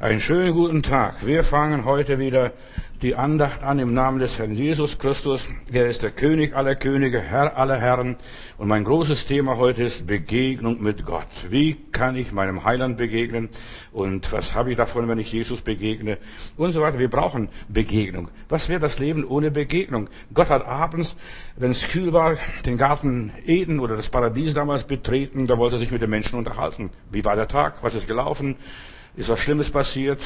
Einen schönen guten Tag. Wir fangen heute wieder die Andacht an im Namen des Herrn Jesus Christus. Er ist der König aller Könige, Herr aller Herren. Und mein großes Thema heute ist Begegnung mit Gott. Wie kann ich meinem Heiland begegnen? Und was habe ich davon, wenn ich Jesus begegne? Und so weiter. Wir brauchen Begegnung. Was wäre das Leben ohne Begegnung? Gott hat abends, wenn es kühl war, den Garten Eden oder das Paradies damals betreten. Da wollte er sich mit den Menschen unterhalten. Wie war der Tag? Was ist gelaufen? Ist was Schlimmes passiert?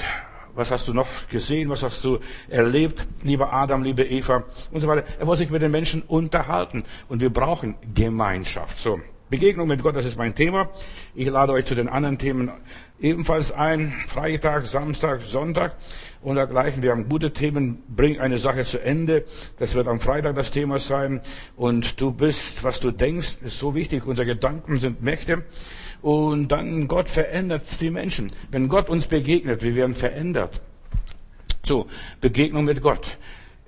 Was hast du noch gesehen? Was hast du erlebt, lieber Adam, liebe Eva? Und so weiter. Er wollte sich mit den Menschen unterhalten. Und wir brauchen Gemeinschaft. So. Begegnung mit Gott, das ist mein Thema. Ich lade euch zu den anderen Themen ebenfalls ein. Freitag, Samstag, Sonntag und dergleichen. Wir haben gute Themen. Bring eine Sache zu Ende. Das wird am Freitag das Thema sein. Und du bist, was du denkst, ist so wichtig. Unsere Gedanken sind Mächte. Und dann Gott verändert die Menschen. Wenn Gott uns begegnet, wir werden verändert. So, Begegnung mit Gott.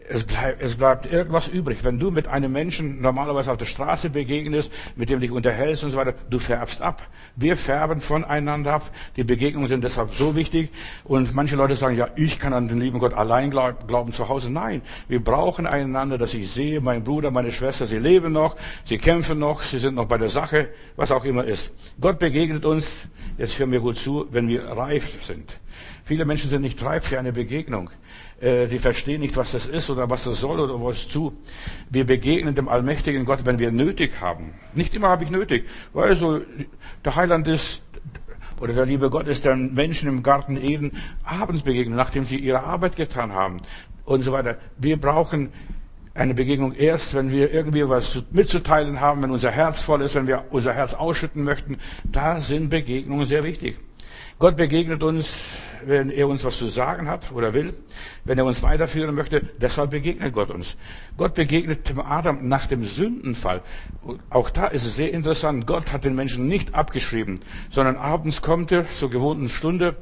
Es bleibt, es bleibt irgendwas übrig. Wenn du mit einem Menschen normalerweise auf der Straße begegnest, mit dem dich unterhältst und so weiter, du färbst ab. Wir färben voneinander ab. Die Begegnungen sind deshalb so wichtig. Und manche Leute sagen, ja, ich kann an den lieben Gott allein glauben zu Hause. Nein, wir brauchen einander, dass ich sehe, mein Bruder, meine Schwester, sie leben noch, sie kämpfen noch, sie sind noch bei der Sache, was auch immer ist. Gott begegnet uns, jetzt hören wir gut zu, wenn wir reif sind. Viele Menschen sind nicht reif für eine Begegnung. Äh, die verstehen nicht, was das ist oder was das soll oder was zu. Wir begegnen dem allmächtigen Gott, wenn wir nötig haben. Nicht immer habe ich nötig. Weil so, der Heiland ist, oder der liebe Gott ist den Menschen im Garten Eden abends begegnet, nachdem sie ihre Arbeit getan haben und so weiter. Wir brauchen eine Begegnung erst, wenn wir irgendwie was mitzuteilen haben, wenn unser Herz voll ist, wenn wir unser Herz ausschütten möchten. Da sind Begegnungen sehr wichtig. Gott begegnet uns, wenn er uns was zu sagen hat oder will, wenn er uns weiterführen möchte. Deshalb begegnet Gott uns. Gott begegnet dem Adam nach dem Sündenfall. Auch da ist es sehr interessant. Gott hat den Menschen nicht abgeschrieben, sondern abends kommt er zur gewohnten Stunde.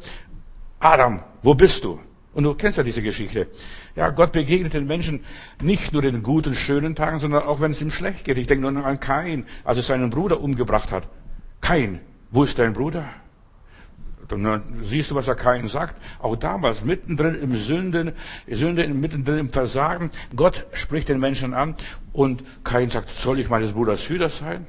Adam, wo bist du? Und du kennst ja diese Geschichte. Ja, Gott begegnet den Menschen nicht nur in guten, schönen Tagen, sondern auch wenn es ihm schlecht geht. Ich denke nur an Kain, als er seinen Bruder umgebracht hat. Kain, wo ist dein Bruder? Dann siehst du, was er Kain sagt. Auch damals, mittendrin im Sünden, Sünde, mittendrin im Versagen. Gott spricht den Menschen an und Kain sagt, soll ich meines Bruders Hüter sein?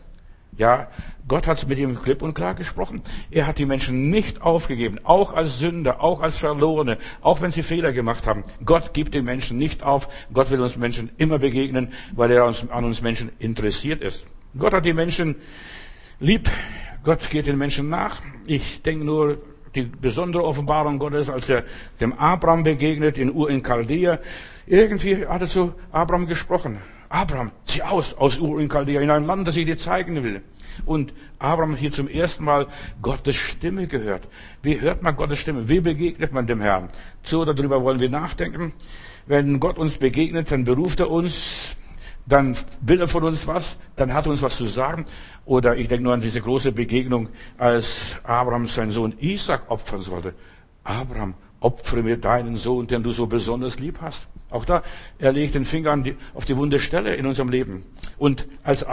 Ja, Gott hat mit ihm klipp und klar gesprochen. Er hat die Menschen nicht aufgegeben, auch als Sünder, auch als Verlorene, auch wenn sie Fehler gemacht haben. Gott gibt den Menschen nicht auf. Gott will uns Menschen immer begegnen, weil er uns, an uns Menschen interessiert ist. Gott hat die Menschen lieb. Gott geht den Menschen nach. Ich denke nur die besondere Offenbarung Gottes, als er dem Abraham begegnet in Ur in Chaldea. Irgendwie hat er zu Abraham gesprochen. Abraham, zieh aus aus Ur in Chaldea in ein Land, das ich dir zeigen will. Und Abraham hier zum ersten Mal Gottes Stimme gehört. Wie hört man Gottes Stimme? Wie begegnet man dem Herrn? So darüber wollen wir nachdenken. Wenn Gott uns begegnet, dann beruft er uns dann will er von uns was, dann hat er uns was zu sagen. Oder ich denke nur an diese große Begegnung, als Abraham seinen Sohn Isaac opfern sollte. Abraham, opfere mir deinen Sohn, den du so besonders lieb hast. Auch da, er legt den Finger auf die wunde Stelle in unserem Leben. Und als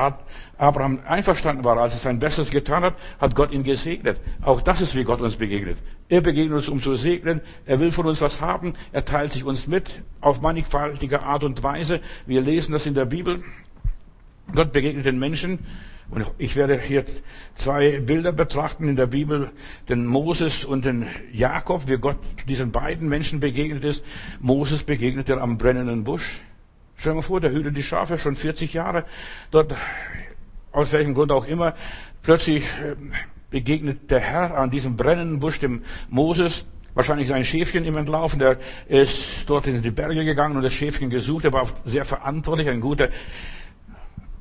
Abraham einverstanden war, als er sein Bestes getan hat, hat Gott ihn gesegnet. Auch das ist, wie Gott uns begegnet. Er begegnet uns, um zu segnen. Er will von uns was haben. Er teilt sich uns mit auf mannigfaltige Art und Weise. Wir lesen das in der Bibel. Gott begegnet den Menschen und ich werde hier zwei Bilder betrachten in der Bibel, den Moses und den Jakob, wie Gott diesen beiden Menschen begegnet ist. Moses begegnet er am brennenden Busch. Stell dir mal vor, der hütet die Schafe schon 40 Jahre. Dort, aus welchem Grund auch immer, plötzlich äh, begegnet der Herr an diesem brennenden Busch dem Moses. Wahrscheinlich sein Schäfchen im Entlaufen. Der ist dort in die Berge gegangen und das Schäfchen gesucht. Er war sehr verantwortlich, ein guter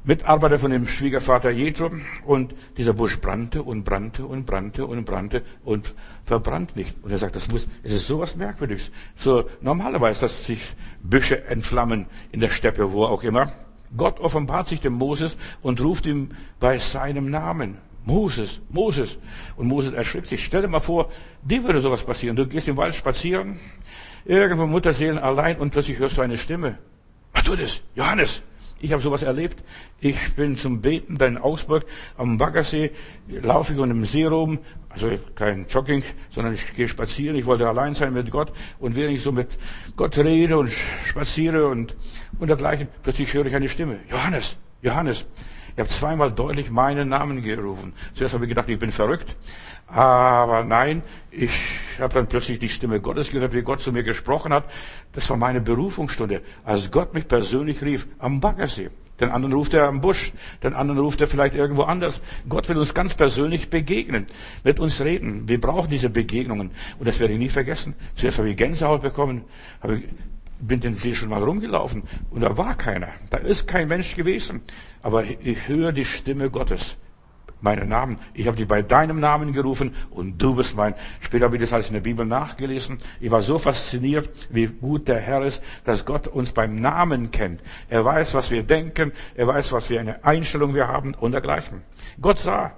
Mitarbeiter von dem Schwiegervater Jethro und dieser Busch brannte und brannte und brannte und brannte und verbrannt nicht. Und er sagt, das muss, es ist sowas Merkwürdiges. So normalerweise, dass sich Büsche entflammen in der Steppe, wo auch immer. Gott offenbart sich dem Moses und ruft ihm bei seinem Namen. Moses, Moses. Und Moses erschrickt sich. Stell dir mal vor, dir würde sowas passieren. Du gehst im Wald spazieren, irgendwo Mutterseelen allein und plötzlich hörst du eine Stimme. Was tut es? Johannes, Ich habe sowas erlebt. Ich bin zum Beten in Augsburg am Baggersee, laufe ich und im See rum, also kein Jogging, sondern ich gehe spazieren. Ich wollte allein sein mit Gott und während ich so mit Gott rede und spaziere und, und dergleichen, plötzlich höre ich eine Stimme. Johannes, Johannes. Ich habe zweimal deutlich meinen Namen gerufen. Zuerst habe ich gedacht, ich bin verrückt. Aber nein, ich habe dann plötzlich die Stimme Gottes gehört, wie Gott zu mir gesprochen hat. Das war meine Berufungsstunde, als Gott mich persönlich rief am Baggersee. Den anderen ruft er am Busch, den anderen ruft er vielleicht irgendwo anders. Gott will uns ganz persönlich begegnen, mit uns reden. Wir brauchen diese Begegnungen. Und das werde ich nie vergessen. Zuerst habe ich Gänsehaut bekommen, habe ich, bin den See schon mal rumgelaufen und da war keiner. Da ist kein Mensch gewesen. Aber ich höre die Stimme Gottes meinen Namen. Ich habe dich bei deinem Namen gerufen und du bist mein. Später habe ich das alles in der Bibel nachgelesen. Ich war so fasziniert, wie gut der Herr ist, dass Gott uns beim Namen kennt. Er weiß, was wir denken. Er weiß, was für eine Einstellung wir haben und dergleichen. Gott sah,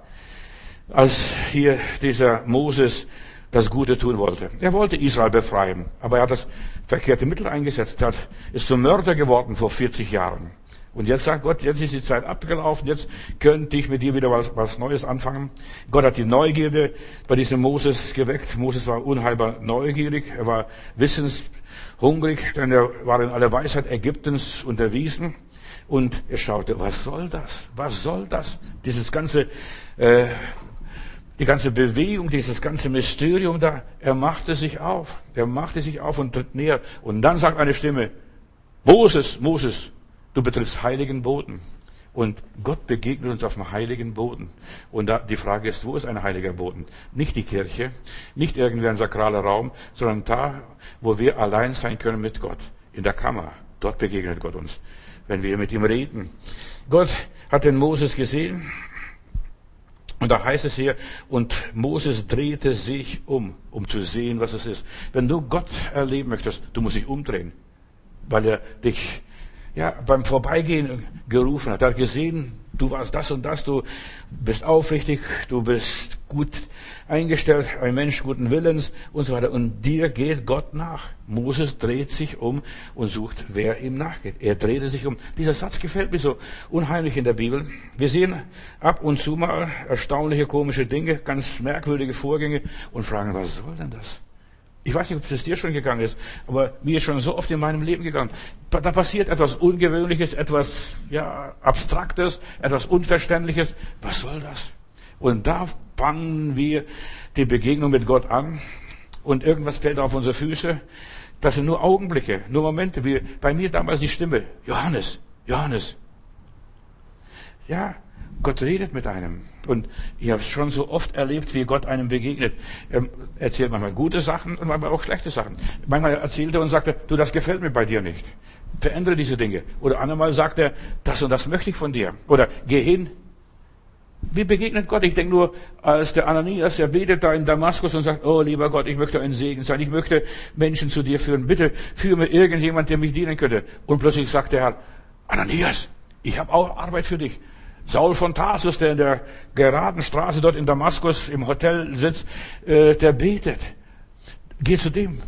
als hier dieser Moses das Gute tun wollte. Er wollte Israel befreien, aber er hat das verkehrte Mittel eingesetzt, er ist zum Mörder geworden vor 40 Jahren. Und jetzt sagt Gott, jetzt ist die Zeit abgelaufen, jetzt könnte ich mit dir wieder was, was Neues anfangen. Gott hat die Neugierde bei diesem Moses geweckt. Moses war unheilbar neugierig, er war wissenshungrig, denn er war in aller Weisheit Ägyptens unterwiesen. Und er schaute, was soll das? Was soll das? Dieses ganze, äh, die ganze Bewegung, dieses ganze Mysterium da, er machte sich auf. Er machte sich auf und tritt näher. Und dann sagt eine Stimme, Moses, Moses, Du betrittst heiligen Boden. Und Gott begegnet uns auf dem heiligen Boden. Und da, die Frage ist, wo ist ein heiliger Boden? Nicht die Kirche, nicht irgendwie ein sakraler Raum, sondern da, wo wir allein sein können mit Gott. In der Kammer. Dort begegnet Gott uns, wenn wir mit ihm reden. Gott hat den Moses gesehen. Und da heißt es hier, und Moses drehte sich um, um zu sehen, was es ist. Wenn du Gott erleben möchtest, du musst dich umdrehen, weil er dich ja, beim Vorbeigehen gerufen hat. Er hat gesehen, du warst das und das, du bist aufrichtig, du bist gut eingestellt, ein Mensch guten Willens und so weiter. Und dir geht Gott nach. Moses dreht sich um und sucht, wer ihm nachgeht. Er drehte sich um. Dieser Satz gefällt mir so unheimlich in der Bibel. Wir sehen ab und zu mal erstaunliche, komische Dinge, ganz merkwürdige Vorgänge und fragen, was soll denn das? Ich weiß nicht, ob es dir schon gegangen ist, aber mir ist schon so oft in meinem Leben gegangen. Da passiert etwas Ungewöhnliches, etwas ja, Abstraktes, etwas Unverständliches. Was soll das? Und da fangen wir die Begegnung mit Gott an und irgendwas fällt auf unsere Füße. Das sind nur Augenblicke, nur Momente. Wie bei mir damals die Stimme, Johannes, Johannes. Ja, Gott redet mit einem. Und ich habe es schon so oft erlebt, wie Gott einem begegnet. Er erzählt manchmal gute Sachen und manchmal auch schlechte Sachen. Manchmal erzählt er und sagt er, du, das gefällt mir bei dir nicht. Verändere diese Dinge. Oder andermal sagt er, das und das möchte ich von dir. Oder geh hin. Wie begegnet Gott? Ich denke nur, als der Ananias, der betet da in Damaskus und sagt, oh lieber Gott, ich möchte ein Segen sein. Ich möchte Menschen zu dir führen. Bitte führe mir irgendjemand, der mich dienen könnte. Und plötzlich sagt der Herr, Ananias, ich habe auch Arbeit für dich. Saul von Tarsus, der in der geraden Straße dort in Damaskus im Hotel sitzt, äh, der betet. Geh zu dem.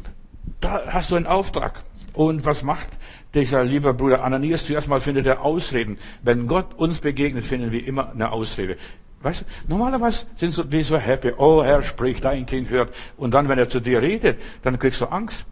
Da hast du einen Auftrag. Und was macht dieser liebe Bruder Ananias? Zuerst mal findet er Ausreden. Wenn Gott uns begegnet, finden wir immer eine Ausrede. Weißt du, normalerweise sind wir so happy. Oh Herr, sprich, dein Kind hört. Und dann, wenn er zu dir redet, dann kriegst du Angst.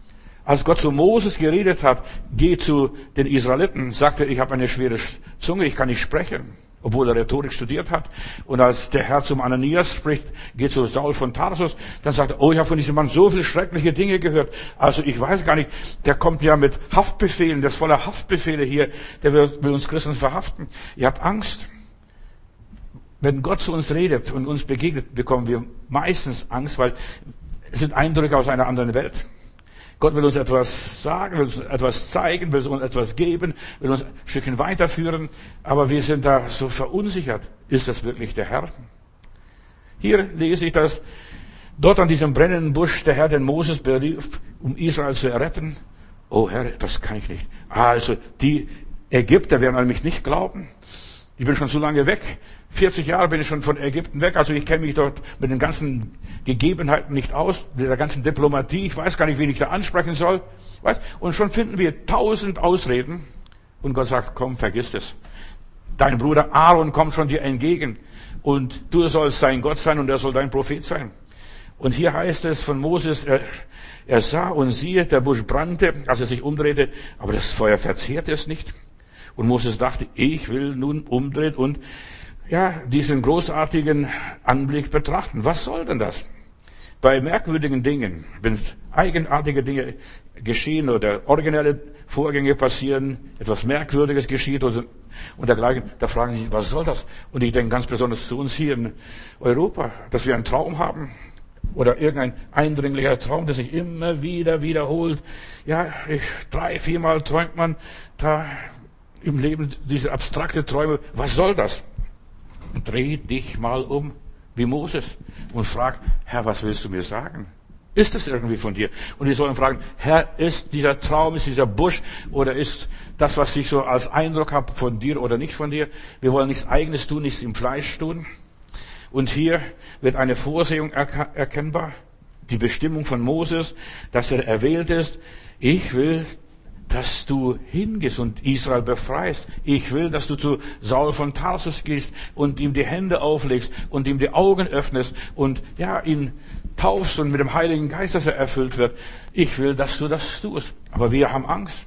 Als Gott zu Moses geredet hat, geh zu den Israeliten, sagte er, ich habe eine schwere Zunge, ich kann nicht sprechen obwohl er Rhetorik studiert hat. Und als der Herr zum Ananias spricht, geht zu Saul von Tarsus, dann sagt er, oh, ich habe von diesem Mann so viele schreckliche Dinge gehört. Also ich weiß gar nicht, der kommt ja mit Haftbefehlen, der ist voller Haftbefehle hier, der will, will uns Christen verhaften. Ihr habt Angst. Wenn Gott zu uns redet und uns begegnet, bekommen wir meistens Angst, weil es sind Eindrücke aus einer anderen Welt. Gott will uns etwas sagen, will uns etwas zeigen, will uns etwas geben, will uns ein Stückchen weiterführen, aber wir sind da so verunsichert. Ist das wirklich der Herr? Hier lese ich, dass dort an diesem brennenden Busch der Herr den Moses berief, um Israel zu erretten. Oh Herr, das kann ich nicht. Also, die Ägypter werden an mich nicht glauben. Ich bin schon so lange weg. 40 Jahre bin ich schon von Ägypten weg, also ich kenne mich dort mit den ganzen Gegebenheiten nicht aus, mit der ganzen Diplomatie. Ich weiß gar nicht, wen ich da ansprechen soll. Weißt? Und schon finden wir tausend Ausreden, Und Gott sagt, komm, vergiss es. Dein Bruder Aaron kommt schon dir entgegen. Und du sollst sein Gott sein und er soll dein Prophet sein. Und hier heißt es von Moses, er, er sah und siehe, der Busch brannte, als er sich umdrehte, aber das Feuer verzehrte es nicht. Und Moses dachte, ich will nun umdrehen und ja, diesen großartigen Anblick betrachten. Was soll denn das? Bei merkwürdigen Dingen, wenn eigenartige Dinge geschehen oder originelle Vorgänge passieren, etwas Merkwürdiges geschieht und dergleichen, da fragen sie, was soll das? Und ich denke ganz besonders zu uns hier in Europa, dass wir einen Traum haben oder irgendein eindringlicher Traum, der sich immer wieder wiederholt. Ja, ich, drei, viermal träumt man da im Leben diese abstrakte Träume. Was soll das? Dreh dich mal um wie Moses und frag, Herr, was willst du mir sagen? Ist das irgendwie von dir? Und die sollen fragen, Herr, ist dieser Traum, ist dieser Busch oder ist das, was ich so als Eindruck habe, von dir oder nicht von dir? Wir wollen nichts Eigenes tun, nichts im Fleisch tun. Und hier wird eine Vorsehung erkennbar, die Bestimmung von Moses, dass er erwählt ist. Ich will dass du hingehst und Israel befreist. Ich will, dass du zu Saul von Tarsus gehst und ihm die Hände auflegst und ihm die Augen öffnest und ja, ihn taufst und mit dem Heiligen Geist, dass er erfüllt wird. Ich will, dass du das tust. Aber wir haben Angst.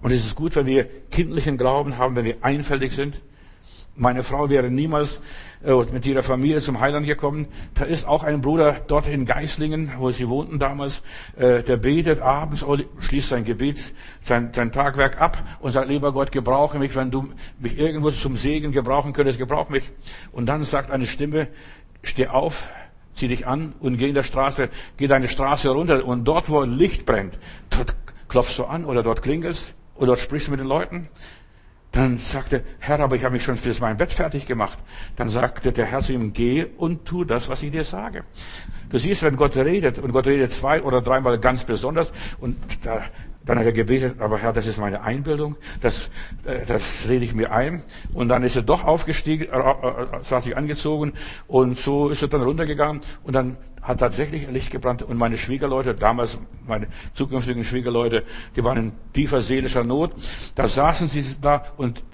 Und es ist gut, wenn wir kindlichen Glauben haben, wenn wir einfältig sind. Meine Frau wäre niemals äh, mit ihrer Familie zum Heiland gekommen. Da ist auch ein Bruder dort in Geislingen, wo sie wohnten damals, äh, der betet abends, schließt sein Gebet, sein, sein Tagwerk ab und sagt, lieber Gott, gebrauche mich, wenn du mich irgendwo zum Segen gebrauchen könntest, gebrauch mich. Und dann sagt eine Stimme, steh auf, zieh dich an und geh in der Straße, geh deine Straße runter und dort, wo Licht brennt, dort klopfst du an oder dort klingelst oder dort sprichst du mit den Leuten. Dann sagte, Herr, aber ich habe mich schon für mein Bett fertig gemacht. Dann sagte der Herr zu ihm, geh und tu das, was ich dir sage. Du siehst, wenn Gott redet, und Gott redet zwei oder dreimal ganz besonders, und da, dann hat er gebetet, aber Herr, das ist meine Einbildung, das, äh, das rede ich mir ein. Und dann ist er doch aufgestiegen, äh, äh, hat sich angezogen, und so ist er dann runtergegangen, und dann hat tatsächlich ein Licht gebrannt und meine Schwiegerleute, damals meine zukünftigen Schwiegerleute, die waren in tiefer seelischer Not. Da saßen sie da und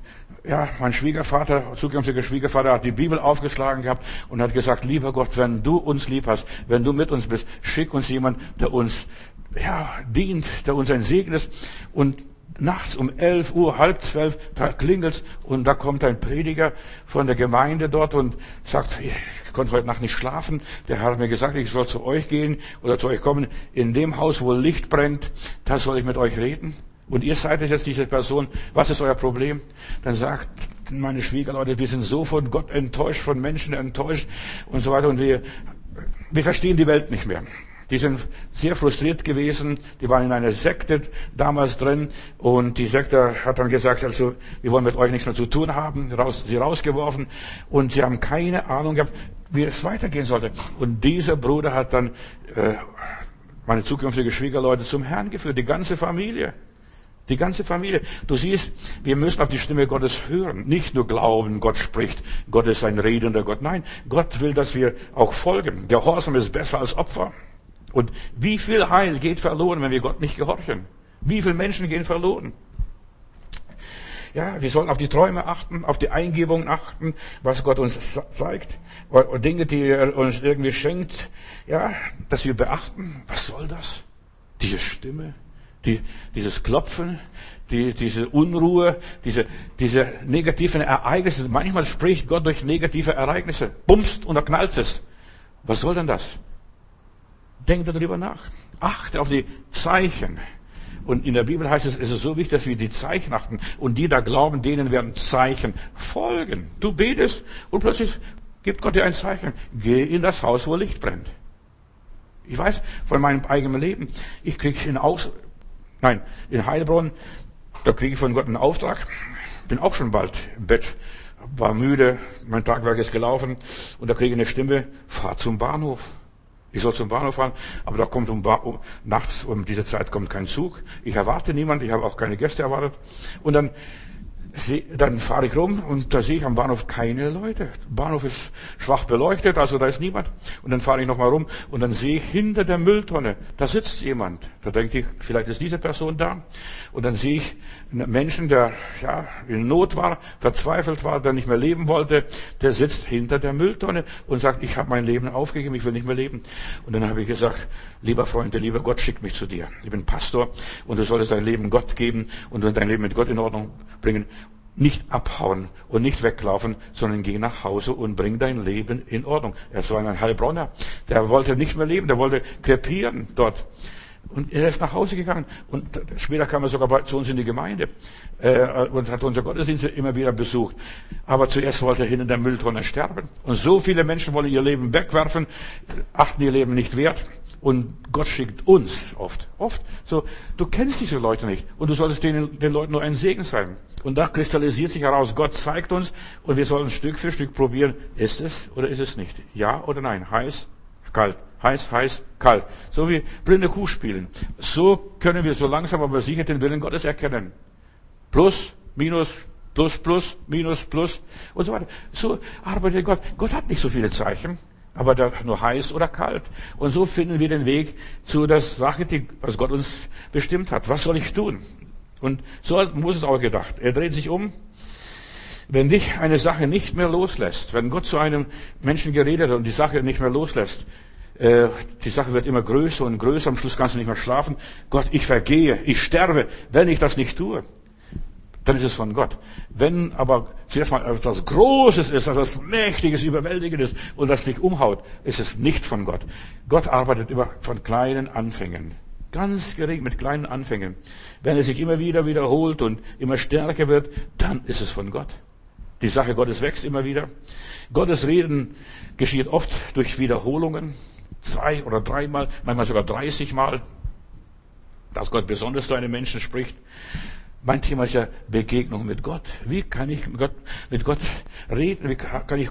ja, mein Schwiegervater, zukünftiger Schwiegervater hat die Bibel aufgeschlagen gehabt und hat gesagt, lieber Gott, wenn du uns lieb hast, wenn du mit uns bist, schick uns jemand, der uns ja, dient, der uns ein Segen ist. Und nachts um elf Uhr, halb zwölf, da klingelt's und da kommt ein Prediger von der Gemeinde dort und sagt, ich konnte heute Nacht nicht schlafen. Der hat mir gesagt, ich soll zu euch gehen oder zu euch kommen. In dem Haus, wo Licht brennt, da soll ich mit euch reden. Und ihr seid jetzt diese Person. Was ist euer Problem? Dann sagt meine Schwiegerleute, wir sind so von Gott enttäuscht, von Menschen enttäuscht und so weiter und wir, wir verstehen die Welt nicht mehr. Die sind sehr frustriert gewesen. Die waren in einer Sekte damals drin. Und die Sekte hat dann gesagt, also, wir wollen mit euch nichts mehr zu tun haben. Raus, sie rausgeworfen. Und sie haben keine Ahnung gehabt, wie es weitergehen sollte. Und dieser Bruder hat dann, äh, meine zukünftige Schwiegerleute zum Herrn geführt. Die ganze Familie. Die ganze Familie. Du siehst, wir müssen auf die Stimme Gottes hören. Nicht nur glauben, Gott spricht, Gott ist ein redender Gott. Nein, Gott will, dass wir auch folgen. Gehorsam ist besser als Opfer. Und wie viel Heil geht verloren, wenn wir Gott nicht gehorchen? Wie viele Menschen gehen verloren? Ja, wir sollen auf die Träume achten, auf die Eingebungen achten, was Gott uns zeigt, Dinge, die er uns irgendwie schenkt, ja, dass wir beachten, was soll das? Diese Stimme, die, dieses Klopfen, die, diese Unruhe, diese, diese negativen Ereignisse. Manchmal spricht Gott durch negative Ereignisse, bumst und da knallt es. Was soll denn das? Denk darüber nach. Achte auf die Zeichen. Und in der Bibel heißt es, es ist so wichtig, dass wir die Zeichen achten. Und die da glauben, denen werden Zeichen folgen. Du betest und plötzlich gibt Gott dir ein Zeichen. Geh in das Haus, wo Licht brennt. Ich weiß von meinem eigenen Leben. Ich kriege in Aus, nein, in Heilbronn, da kriege ich von Gott einen Auftrag. Bin auch schon bald im Bett, war müde, mein Tagwerk ist gelaufen und da kriege ich eine Stimme, fahr zum Bahnhof. Ich soll zum Bahnhof fahren, aber da kommt um, um, nachts um diese Zeit kommt kein Zug. Ich erwarte niemand, ich habe auch keine Gäste erwartet. Und dann dann fahre ich rum und da sehe ich am Bahnhof keine Leute. Bahnhof ist schwach beleuchtet, also da ist niemand. Und dann fahre ich nochmal rum und dann sehe ich hinter der Mülltonne, da sitzt jemand. Da denke ich, vielleicht ist diese Person da. Und dann sehe ich einen Menschen, der ja, in Not war, verzweifelt war, der nicht mehr leben wollte, der sitzt hinter der Mülltonne und sagt, ich habe mein Leben aufgegeben, ich will nicht mehr leben. Und dann habe ich gesagt, lieber Freund, der lieber Gott schickt mich zu dir. Ich bin Pastor und du solltest dein Leben Gott geben und dein Leben mit Gott in Ordnung bringen nicht abhauen und nicht weglaufen, sondern geh nach Hause und bring dein Leben in Ordnung. Er war ein Heilbronner, der wollte nicht mehr leben, der wollte krepieren dort. Und er ist nach Hause gegangen und später kam er sogar zu uns in die Gemeinde äh, und hat unser Gottesdienst immer wieder besucht. Aber zuerst wollte er hin in der Mülltonne sterben. Und so viele Menschen wollen ihr Leben wegwerfen, achten ihr Leben nicht wert. Und Gott schickt uns oft, oft. So, du kennst diese Leute nicht und du solltest denen, den Leuten nur ein Segen sein. Und da kristallisiert sich heraus, Gott zeigt uns und wir sollen Stück für Stück probieren, ist es oder ist es nicht? Ja oder nein? Heiß, kalt. Heiß, heiß, kalt. So wie blinde Kuh spielen. So können wir so langsam aber sicher den Willen Gottes erkennen. Plus, minus, plus, plus, minus, plus und so weiter. So arbeitet Gott. Gott hat nicht so viele Zeichen, aber nur heiß oder kalt. Und so finden wir den Weg zu der Sache, die, was Gott uns bestimmt hat. Was soll ich tun? Und so muss es auch gedacht. Er dreht sich um. Wenn dich eine Sache nicht mehr loslässt, wenn Gott zu einem Menschen geredet hat und die Sache nicht mehr loslässt, äh, die Sache wird immer größer und größer, am Schluss kannst du nicht mehr schlafen. Gott, ich vergehe, ich sterbe, wenn ich das nicht tue. Dann ist es von Gott. Wenn aber zuerst mal etwas Großes ist, etwas Mächtiges, Überwältigendes und das dich umhaut, ist es nicht von Gott. Gott arbeitet immer von kleinen Anfängen. Ganz gering mit kleinen Anfängen. Wenn es sich immer wieder wiederholt und immer stärker wird, dann ist es von Gott. Die Sache Gottes wächst immer wieder. Gottes Reden geschieht oft durch Wiederholungen. Zwei oder dreimal, manchmal sogar dreißigmal. Dass Gott besonders zu einem Menschen spricht. Mein Thema ist ja Begegnung mit Gott. Wie kann ich mit Gott, mit Gott reden? Wie kann ich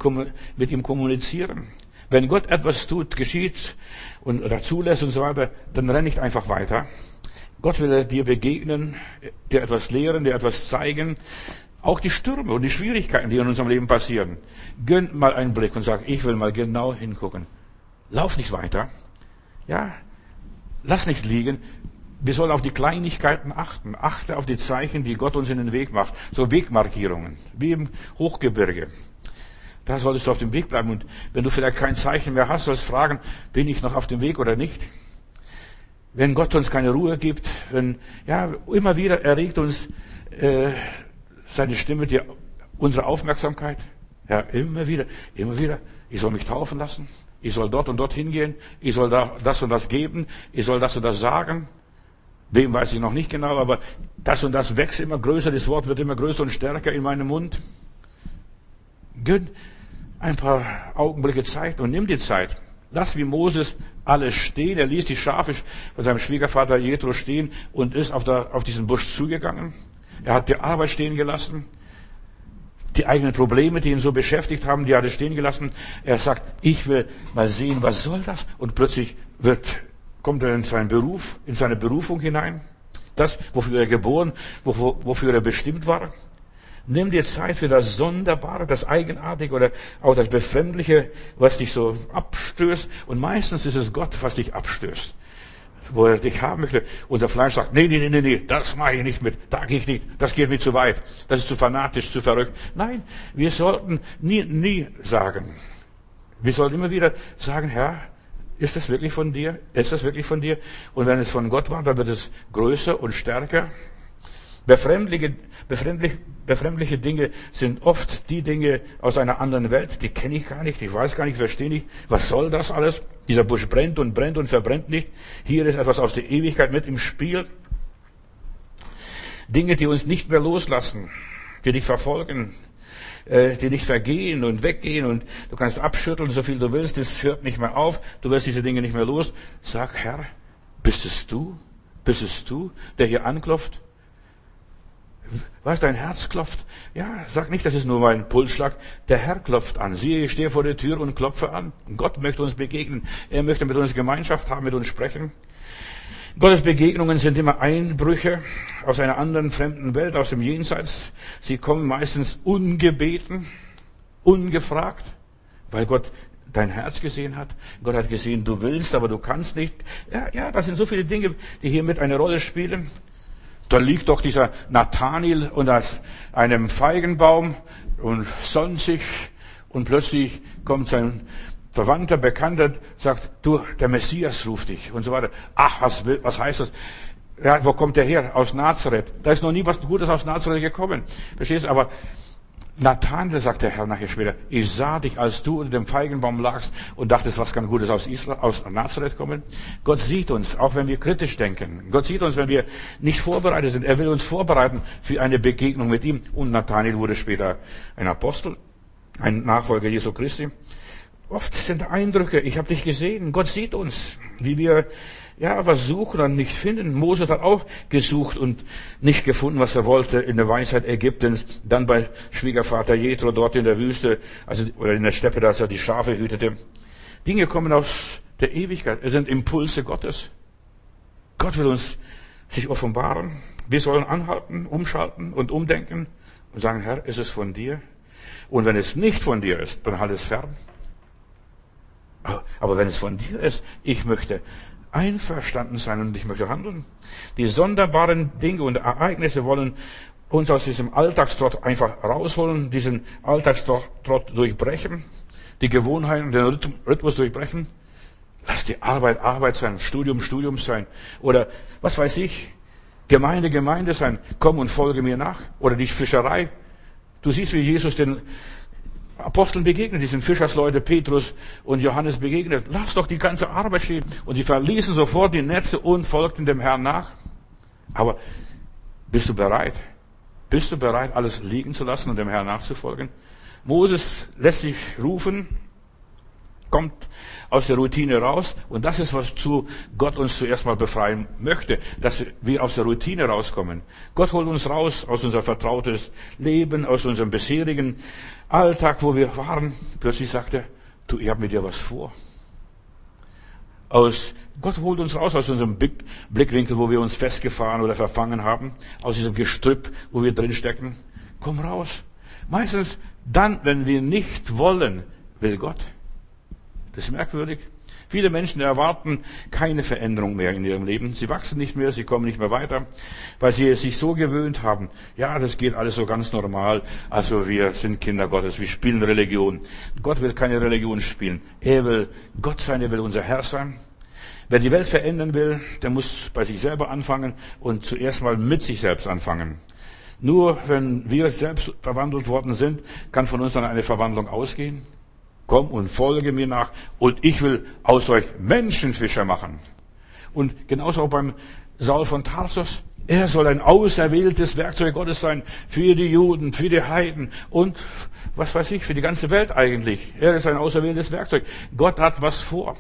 mit ihm kommunizieren? Wenn Gott etwas tut, geschieht und oder zulässt und so weiter, dann renn nicht einfach weiter. Gott will dir begegnen, dir etwas lehren, dir etwas zeigen. Auch die Stürme und die Schwierigkeiten, die in unserem Leben passieren. Gönn mal einen Blick und sag, ich will mal genau hingucken. Lauf nicht weiter. Ja. Lass nicht liegen. Wir sollen auf die Kleinigkeiten achten. Achte auf die Zeichen, die Gott uns in den Weg macht. So Wegmarkierungen. Wie im Hochgebirge. Da solltest du auf dem Weg bleiben. Und wenn du vielleicht kein Zeichen mehr hast, sollst du fragen, bin ich noch auf dem Weg oder nicht? Wenn Gott uns keine Ruhe gibt, wenn, ja, immer wieder erregt uns äh, seine Stimme die, unsere Aufmerksamkeit. Ja, immer wieder, immer wieder. Ich soll mich taufen lassen. Ich soll dort und dort hingehen. Ich soll da das und das geben. Ich soll das und das sagen. Wem weiß ich noch nicht genau, aber das und das wächst immer größer. Das Wort wird immer größer und stärker in meinem Mund. Gönn ein paar Augenblicke Zeit und nimm die Zeit. Lass wie Moses alles stehen. Er ließ die Schafe von seinem Schwiegervater Jethro stehen und ist auf, der, auf diesen Busch zugegangen. Er hat die Arbeit stehen gelassen. Die eigenen Probleme, die ihn so beschäftigt haben, die hat er stehen gelassen. Er sagt, ich will mal sehen, was soll das? Und plötzlich wird, kommt er in seinen Beruf, in seine Berufung hinein. Das, wofür er geboren, wofür er bestimmt war. Nimm dir Zeit für das Sonderbare, das Eigenartige oder auch das Befremdliche, was dich so abstößt. Und meistens ist es Gott, was dich abstößt. Wo er dich haben möchte. Unser Fleisch sagt, nee, nee, nee, nee, nee, das mache ich nicht mit, da gehe ich nicht, das geht mir zu weit, das ist zu fanatisch, zu verrückt. Nein, wir sollten nie, nie sagen. Wir sollten immer wieder sagen, Herr, ist das wirklich von dir? Ist das wirklich von dir? Und wenn es von Gott war, dann wird es größer und stärker. Befremdliche, befremdliche, befremdliche Dinge sind oft die Dinge aus einer anderen Welt, die kenne ich gar nicht, ich weiß gar nicht, verstehe nicht. Was soll das alles? Dieser Busch brennt und brennt und verbrennt nicht. Hier ist etwas aus der Ewigkeit mit im Spiel. Dinge, die uns nicht mehr loslassen, die dich verfolgen, äh, die nicht vergehen und weggehen und du kannst abschütteln, so viel du willst, es hört nicht mehr auf, du wirst diese Dinge nicht mehr los. Sag, Herr, bist es du? Bist es du, der hier anklopft? Was, dein Herz klopft? Ja, sag nicht, das ist nur mein Pulsschlag. Der Herr klopft an. Siehe, ich stehe vor der Tür und klopfe an. Gott möchte uns begegnen. Er möchte mit uns Gemeinschaft haben, mit uns sprechen. Gottes Begegnungen sind immer Einbrüche aus einer anderen fremden Welt, aus dem Jenseits. Sie kommen meistens ungebeten, ungefragt, weil Gott dein Herz gesehen hat. Gott hat gesehen, du willst, aber du kannst nicht. Ja, ja, das sind so viele Dinge, die hier mit eine Rolle spielen. Da liegt doch dieser Nathaniel unter einem Feigenbaum und sonnt und plötzlich kommt sein Verwandter, Bekannter, sagt, du, der Messias ruft dich und so weiter. Ach, was, was heißt das? Ja, wo kommt der her? Aus Nazareth. Da ist noch nie was Gutes aus Nazareth gekommen. Verstehst du? Aber Nathanael, sagt der Herr nachher später, ich sah dich, als du unter dem Feigenbaum lagst und dachtest, was kann Gutes aus, Israel, aus Nazareth kommen? Gott sieht uns, auch wenn wir kritisch denken. Gott sieht uns, wenn wir nicht vorbereitet sind. Er will uns vorbereiten für eine Begegnung mit ihm. Und Nathanael wurde später ein Apostel, ein Nachfolger Jesu Christi. Oft sind Eindrücke, ich habe dich gesehen, Gott sieht uns, wie wir ja was suchen und nicht finden. Moses hat auch gesucht und nicht gefunden, was er wollte in der Weisheit Ägyptens, dann bei Schwiegervater Jethro dort in der Wüste, also oder in der Steppe, dass er die Schafe hütete. Dinge kommen aus der Ewigkeit, es sind Impulse Gottes. Gott will uns sich offenbaren. Wir sollen anhalten, umschalten und umdenken und sagen, Herr, ist es von dir? Und wenn es nicht von dir ist, dann halt es fern. Aber wenn es von dir ist, ich möchte einverstanden sein und ich möchte handeln. Die sonderbaren Dinge und Ereignisse wollen uns aus diesem Alltagstrott einfach rausholen, diesen Alltagstrott durchbrechen, die Gewohnheiten, den Rhythmus durchbrechen. Lass die Arbeit Arbeit sein, Studium Studium sein oder was weiß ich, Gemeinde Gemeinde sein. Komm und folge mir nach. Oder die Fischerei. Du siehst, wie Jesus den Aposteln begegnet, diesen Fischersleute Petrus und Johannes begegnet. Lass doch die ganze Arbeit stehen. Und sie verließen sofort die Netze und folgten dem Herrn nach. Aber bist du bereit? Bist du bereit, alles liegen zu lassen und dem Herrn nachzufolgen? Moses lässt sich rufen, kommt aus der Routine raus und das ist, was zu Gott uns zuerst mal befreien möchte, dass wir aus der Routine rauskommen. Gott holt uns raus aus unser vertrautes Leben, aus unserem bisherigen Alltag, wo wir waren. Plötzlich sagt er, du, ich habe mit dir was vor. Aus, Gott holt uns raus aus unserem Blickwinkel, wo wir uns festgefahren oder verfangen haben, aus diesem Gestrüpp, wo wir drinstecken. Komm raus. Meistens dann, wenn wir nicht wollen, will Gott. Das ist merkwürdig. Viele Menschen erwarten keine Veränderung mehr in ihrem Leben. Sie wachsen nicht mehr, sie kommen nicht mehr weiter, weil sie es sich so gewöhnt haben. Ja, das geht alles so ganz normal. Also wir sind Kinder Gottes, wir spielen Religion. Gott will keine Religion spielen. Er will Gott sein, er will unser Herr sein. Wer die Welt verändern will, der muss bei sich selber anfangen und zuerst mal mit sich selbst anfangen. Nur wenn wir selbst verwandelt worden sind, kann von uns dann eine Verwandlung ausgehen komm und folge mir nach und ich will aus euch Menschenfischer machen. Und genauso auch beim Saul von Tarsus. Er soll ein auserwähltes Werkzeug Gottes sein für die Juden, für die Heiden und was weiß ich, für die ganze Welt eigentlich. Er ist ein auserwähltes Werkzeug. Gott hat was vor.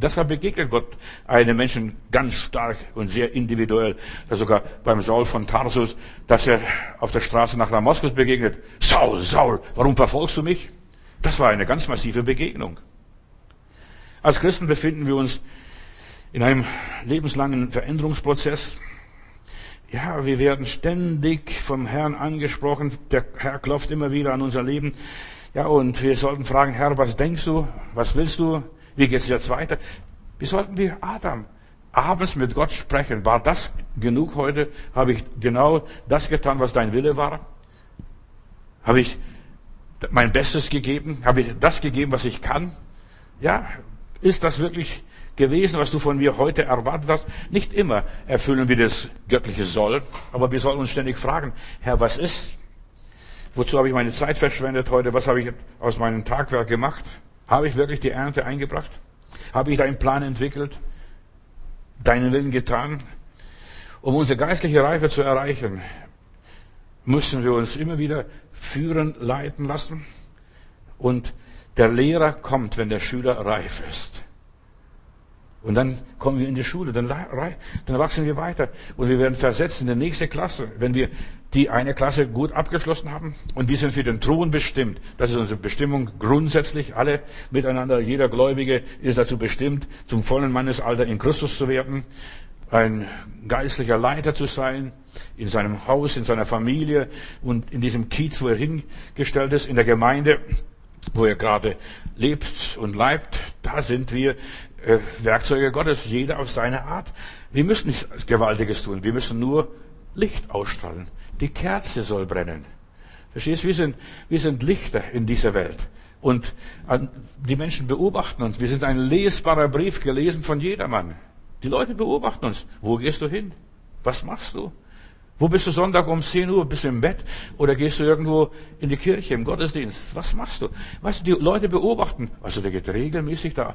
Deshalb begegnet Gott einem Menschen ganz stark und sehr individuell. Ja, sogar beim Saul von Tarsus, dass er auf der Straße nach Damaskus begegnet. Saul, Saul, warum verfolgst du mich? Das war eine ganz massive Begegnung. Als Christen befinden wir uns in einem lebenslangen Veränderungsprozess. Ja, wir werden ständig vom Herrn angesprochen. Der Herr klopft immer wieder an unser Leben. Ja, und wir sollten fragen, Herr, was denkst du? Was willst du? Wie geht's jetzt weiter? Wie sollten wir Adam abends mit Gott sprechen? War das genug heute? Habe ich genau das getan, was dein Wille war? Habe ich mein Bestes gegeben? Habe ich das gegeben, was ich kann? Ja, ist das wirklich gewesen, was du von mir heute erwartet hast? Nicht immer erfüllen wir das göttliche Soll, aber wir sollen uns ständig fragen, Herr, was ist? Wozu habe ich meine Zeit verschwendet heute? Was habe ich aus meinem Tagwerk gemacht? Habe ich wirklich die Ernte eingebracht? Habe ich deinen Plan entwickelt? Deinen Willen getan? Um unsere geistliche Reife zu erreichen, müssen wir uns immer wieder führen, leiten lassen. Und der Lehrer kommt, wenn der Schüler reif ist. Und dann kommen wir in die Schule, dann, dann wachsen wir weiter und wir werden versetzt in die nächste Klasse, wenn wir die eine Klasse gut abgeschlossen haben und wir sind für den Thron bestimmt. Das ist unsere Bestimmung grundsätzlich, alle miteinander, jeder Gläubige ist dazu bestimmt, zum vollen Mannesalter in Christus zu werden. Ein geistlicher Leiter zu sein, in seinem Haus, in seiner Familie und in diesem Kiez, wo er hingestellt ist, in der Gemeinde, wo er gerade lebt und leibt. Da sind wir äh, Werkzeuge Gottes, jeder auf seine Art. Wir müssen nichts Gewaltiges tun. Wir müssen nur Licht ausstrahlen. Die Kerze soll brennen. Verstehst? Wir sind, wir sind Lichter in dieser Welt. Und die Menschen beobachten uns. Wir sind ein lesbarer Brief, gelesen von jedermann. Die Leute beobachten uns. Wo gehst du hin? Was machst du? Wo bist du Sonntag um 10 Uhr? Bist du im Bett? Oder gehst du irgendwo in die Kirche, im Gottesdienst? Was machst du? Weißt du, die Leute beobachten. Also der geht regelmäßig da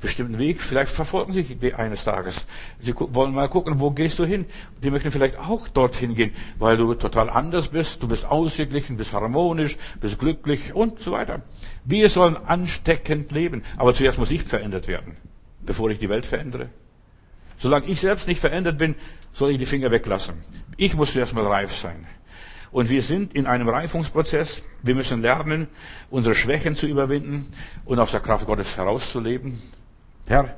bestimmten Weg. Vielleicht verfolgen sie die eines Tages. Sie wollen mal gucken, wo gehst du hin? Die möchten vielleicht auch dorthin gehen, weil du total anders bist. Du bist ausgeglichen, bist harmonisch, bist glücklich und so weiter. Wir sollen ansteckend leben. Aber zuerst muss ich verändert werden, bevor ich die Welt verändere. Solange ich selbst nicht verändert bin, soll ich die Finger weglassen. Ich muss zuerst mal reif sein. Und wir sind in einem Reifungsprozess. Wir müssen lernen, unsere Schwächen zu überwinden und aus der Kraft Gottes herauszuleben. Herr,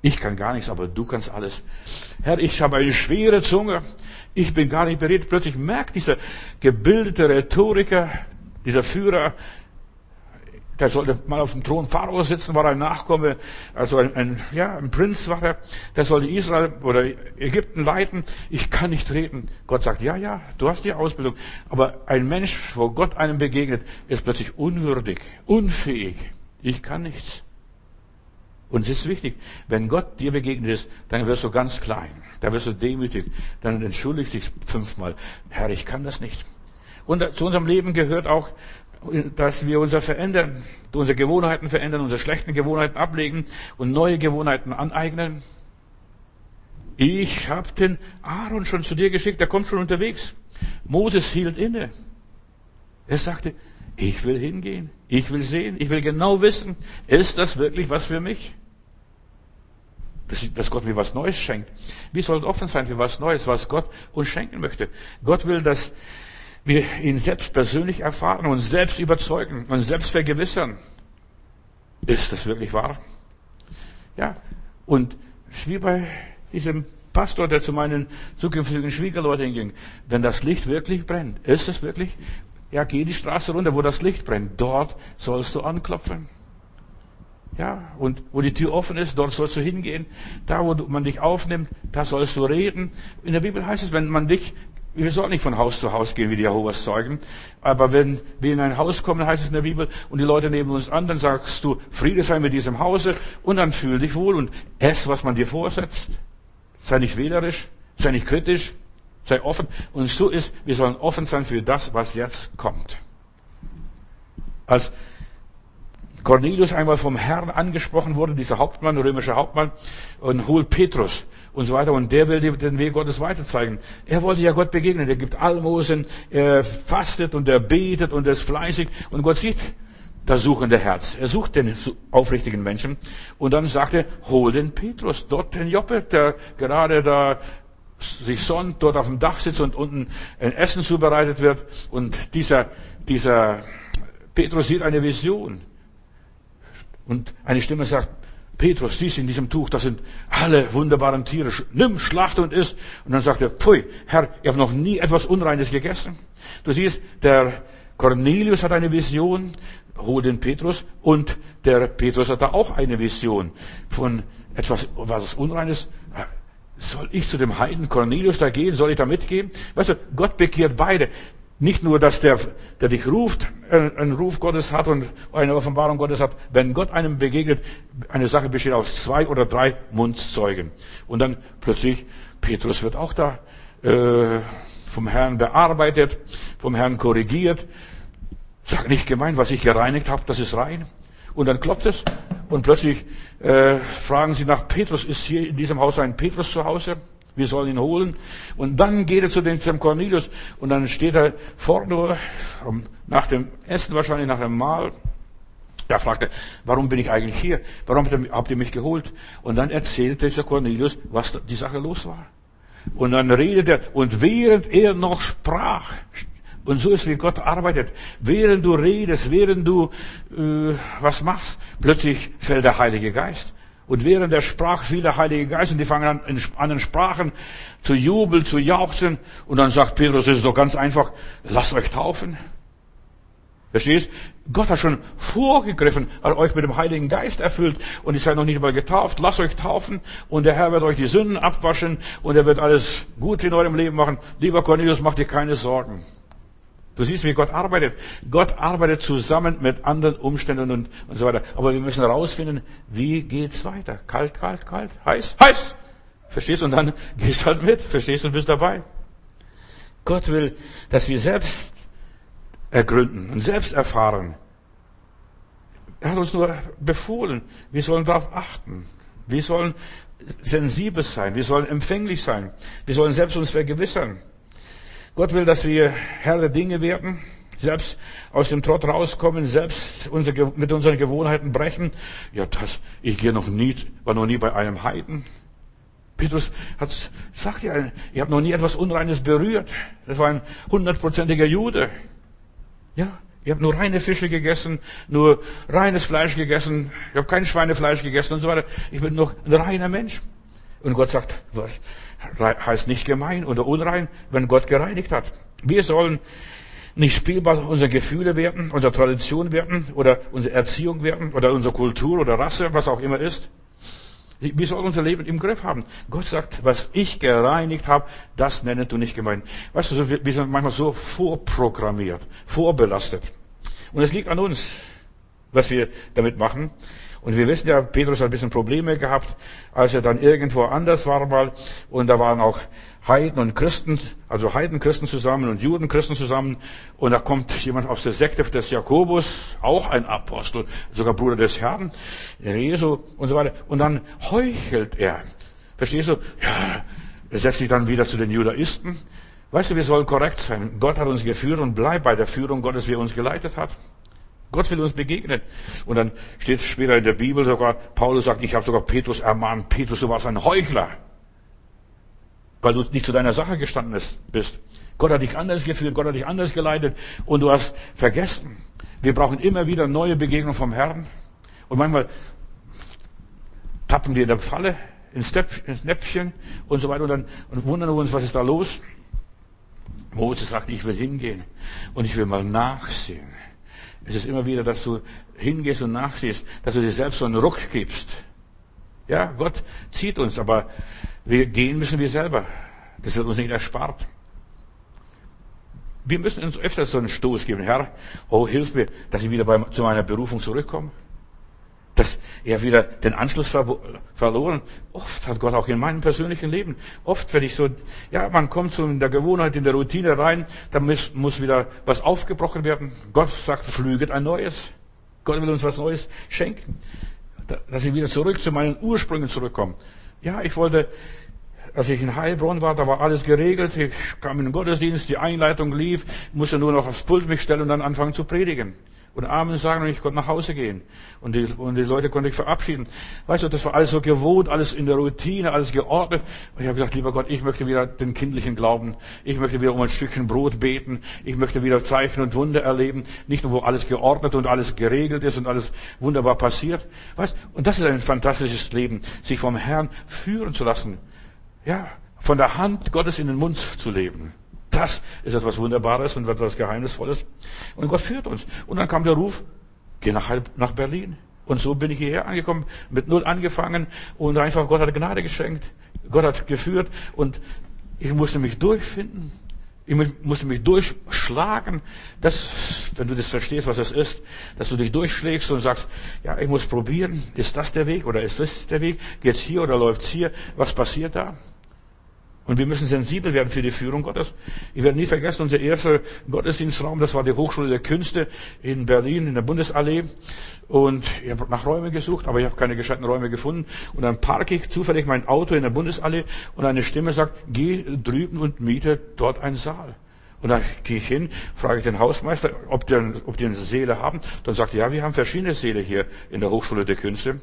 ich kann gar nichts, aber du kannst alles. Herr, ich habe eine schwere Zunge. Ich bin gar nicht bereit. Plötzlich merkt dieser gebildete Rhetoriker, dieser Führer, der sollte mal auf dem Thron Pharao sitzen, war ein Nachkomme, also ein, ein, ja, ein Prinz war er, der sollte Israel oder Ägypten leiten. Ich kann nicht reden. Gott sagt, ja, ja, du hast die Ausbildung. Aber ein Mensch, wo Gott einem begegnet, ist plötzlich unwürdig, unfähig. Ich kann nichts. Und es ist wichtig, wenn Gott dir begegnet ist, dann wirst du ganz klein, dann wirst du demütig, dann entschuldigst dich fünfmal, Herr, ich kann das nicht. Und zu unserem Leben gehört auch, dass wir unser verändern, unsere Gewohnheiten verändern, unsere schlechten Gewohnheiten ablegen und neue Gewohnheiten aneignen. Ich habe den Aaron schon zu dir geschickt, der kommt schon unterwegs. Moses hielt inne. Er sagte, ich will hingehen, ich will sehen, ich will genau wissen, ist das wirklich was für mich? Dass, Gott mir was Neues schenkt. Wir sollen offen sein für was Neues, was Gott uns schenken möchte. Gott will, dass wir ihn selbst persönlich erfahren, uns selbst überzeugen, uns selbst vergewissern. Ist das wirklich wahr? Ja. Und wie bei diesem Pastor, der zu meinen zukünftigen Schwiegerleuten ging. Wenn das Licht wirklich brennt, ist es wirklich? Ja, geh die Straße runter, wo das Licht brennt. Dort sollst du anklopfen. Ja, und wo die Tür offen ist, dort sollst du hingehen. Da, wo man dich aufnimmt, da sollst du reden. In der Bibel heißt es, wenn man dich wir sollen nicht von Haus zu Haus gehen wie die Jehovas Zeugen. Aber wenn wir in ein Haus kommen, heißt es in der Bibel, und die Leute nehmen uns an, dann sagst du, Friede sei mit diesem Hause, und dann fühl dich wohl und ess, was man dir vorsetzt. Sei nicht wählerisch, sei nicht kritisch, sei offen. Und so ist, wir sollen offen sein für das, was jetzt kommt. Als Cornelius einmal vom Herrn angesprochen wurde, dieser Hauptmann, römischer Hauptmann, und holt Petrus und so weiter. Und der will dir den Weg Gottes weiterzeigen. Er wollte ja Gott begegnen. Er gibt Almosen, er fastet und er betet und er ist fleißig. Und Gott sieht das suchende Herz. Er sucht den aufrichtigen Menschen. Und dann sagt er, hol den Petrus, dort den Joppe, der gerade da sich sonnt, dort auf dem Dach sitzt und unten ein Essen zubereitet wird. Und dieser, dieser Petrus sieht eine Vision. Und eine Stimme sagt, Petrus, dies in diesem Tuch, das sind alle wunderbaren Tiere. Nimm, schlachte und isst. Und dann sagt er, pfui, Herr, ich habe noch nie etwas Unreines gegessen. Du siehst, der Cornelius hat eine Vision, hol den Petrus, und der Petrus hat da auch eine Vision von etwas, was Unreines. Soll ich zu dem Heiden Cornelius da gehen? Soll ich da mitgehen? Weißt du, Gott bekehrt beide. Nicht nur, dass der, der dich ruft, einen Ruf Gottes hat und eine Offenbarung Gottes hat. Wenn Gott einem begegnet, eine Sache besteht aus zwei oder drei Mundzeugen. Und dann plötzlich, Petrus wird auch da äh, vom Herrn bearbeitet, vom Herrn korrigiert. Sag nicht gemein, was ich gereinigt habe, das ist rein. Und dann klopft es und plötzlich äh, fragen sie nach Petrus, ist hier in diesem Haus ein Petrus zu Hause? Wir sollen ihn holen. Und dann geht er zu dem Cornelius und dann steht er vorne, nach dem Essen wahrscheinlich, nach dem Mahl. Da fragt er, warum bin ich eigentlich hier? Warum habt ihr mich geholt? Und dann erzählt dieser Cornelius, was die Sache los war. Und dann redet er, und während er noch sprach, und so ist, wie Gott arbeitet. Während du redest, während du äh, was machst, plötzlich fällt der Heilige Geist. Und während der sprach viele Heilige Geist und die fangen an, in, an den Sprachen zu jubeln, zu jauchzen. Und dann sagt Petrus, es ist doch ganz einfach, lasst euch taufen. Verstehst? Gott hat schon vorgegriffen, hat euch mit dem Heiligen Geist erfüllt und ihr seid noch nicht mal getauft. Lasst euch taufen und der Herr wird euch die Sünden abwaschen und er wird alles gut in eurem Leben machen. Lieber Cornelius, mach dir keine Sorgen. Du siehst, wie Gott arbeitet. Gott arbeitet zusammen mit anderen Umständen und, und so weiter. Aber wir müssen herausfinden, wie geht's weiter? Kalt, kalt, kalt, heiß, heiß. Verstehst du? Und dann gehst halt mit. Verstehst du und bist dabei. Gott will, dass wir selbst ergründen und selbst erfahren. Er hat uns nur befohlen, wir sollen darauf achten. Wir sollen sensibel sein, wir sollen empfänglich sein, wir sollen selbst uns vergewissern. Gott will, dass wir Herr der Dinge werden, selbst aus dem Trott rauskommen, selbst unsere, mit unseren Gewohnheiten brechen. Ja, das, ich gehe noch nie, war noch nie bei einem Heiden. Petrus hat, sagt ja, ich habe noch nie etwas Unreines berührt. Das war ein hundertprozentiger Jude. Ja, ich habe nur reine Fische gegessen, nur reines Fleisch gegessen, ich habe kein Schweinefleisch gegessen und so weiter. Ich bin noch ein reiner Mensch. Und Gott sagt, was heißt nicht gemein oder unrein, wenn Gott gereinigt hat. Wir sollen nicht spielbar unsere Gefühle werden, unsere Tradition werden oder unsere Erziehung werden oder unsere Kultur oder Rasse, was auch immer ist. Wir sollen unser Leben im Griff haben. Gott sagt, was ich gereinigt habe, das nennest du nicht gemein. Weißt du, wir sind manchmal so vorprogrammiert, vorbelastet. Und es liegt an uns, was wir damit machen. Und wir wissen ja, Petrus hat ein bisschen Probleme gehabt, als er dann irgendwo anders war mal. Und da waren auch Heiden und Christen, also Heidenchristen zusammen und Judenchristen zusammen. Und da kommt jemand aus der Sekte des Jakobus, auch ein Apostel, sogar Bruder des Herrn, Jesu und so weiter. Und dann heuchelt er. Verstehst du? Ja, er setzt sich dann wieder zu den Judaisten. Weißt du, wir sollen korrekt sein. Gott hat uns geführt und bleibt bei der Führung Gottes, wie er uns geleitet hat. Gott will uns begegnen. Und dann steht später in der Bibel sogar, Paulus sagt, ich habe sogar Petrus ermahnt, Petrus, du warst ein Heuchler, weil du nicht zu deiner Sache gestanden bist. Gott hat dich anders geführt, Gott hat dich anders geleitet und du hast vergessen. Wir brauchen immer wieder neue Begegnungen vom Herrn. Und manchmal tappen wir in der Falle, ins, Näpfchen und so weiter und dann und wundern wir uns, was ist da los? Moses sagt, ich will hingehen und ich will mal nachsehen. Es ist immer wieder, dass du hingehst und nachsiehst, dass du dir selbst so einen Ruck gibst. Ja, Gott zieht uns, aber wir gehen müssen wir selber. Das wird uns nicht erspart. Wir müssen uns öfters so einen Stoß geben. Herr, oh, hilf mir, dass ich wieder bei, zu meiner Berufung zurückkomme dass er wieder den Anschluss ver verloren. Oft hat Gott auch in meinem persönlichen Leben, oft wenn ich so, ja, man kommt so in der Gewohnheit, in der Routine rein, dann muss, muss wieder was aufgebrochen werden. Gott sagt, flüget ein Neues. Gott will uns was Neues schenken. Dass ich wieder zurück zu meinen Ursprüngen zurückkomme. Ja, ich wollte, als ich in Heilbronn war, da war alles geregelt. Ich kam in den Gottesdienst, die Einleitung lief, musste nur noch aufs Pult mich stellen und dann anfangen zu predigen und Amen sagen und ich konnte nach Hause gehen. Und die, und die Leute konnte ich verabschieden. Weißt du, das war alles so gewohnt, alles in der Routine, alles geordnet. Und ich habe gesagt, lieber Gott, ich möchte wieder den kindlichen Glauben. Ich möchte wieder um ein Stückchen Brot beten. Ich möchte wieder Zeichen und Wunder erleben. Nicht nur, wo alles geordnet und alles geregelt ist und alles wunderbar passiert. Weißt, und das ist ein fantastisches Leben, sich vom Herrn führen zu lassen. Ja, von der Hand Gottes in den Mund zu leben. Das ist etwas Wunderbares und etwas Geheimnisvolles. Und Gott führt uns. Und dann kam der Ruf, geh nach, nach Berlin. Und so bin ich hierher angekommen, mit Null angefangen und einfach Gott hat Gnade geschenkt. Gott hat geführt und ich musste mich durchfinden. Ich musste mich durchschlagen. Das, wenn du das verstehst, was das ist, dass du dich durchschlägst und sagst, ja, ich muss probieren. Ist das der Weg oder ist das der Weg? Geht's hier oder läuft's hier? Was passiert da? Und wir müssen sensibel werden für die Führung Gottes. Ich werde nie vergessen, unser erster Gottesdienstraum, das war die Hochschule der Künste in Berlin, in der Bundesallee. Und ich habe nach Räumen gesucht, aber ich habe keine gescheiten Räume gefunden. Und dann parke ich zufällig mein Auto in der Bundesallee und eine Stimme sagt, geh drüben und miete dort einen Saal. Und dann gehe ich hin, frage ich den Hausmeister, ob, der, ob die eine Seele haben. Dann sagt er, ja, wir haben verschiedene Seele hier in der Hochschule der Künste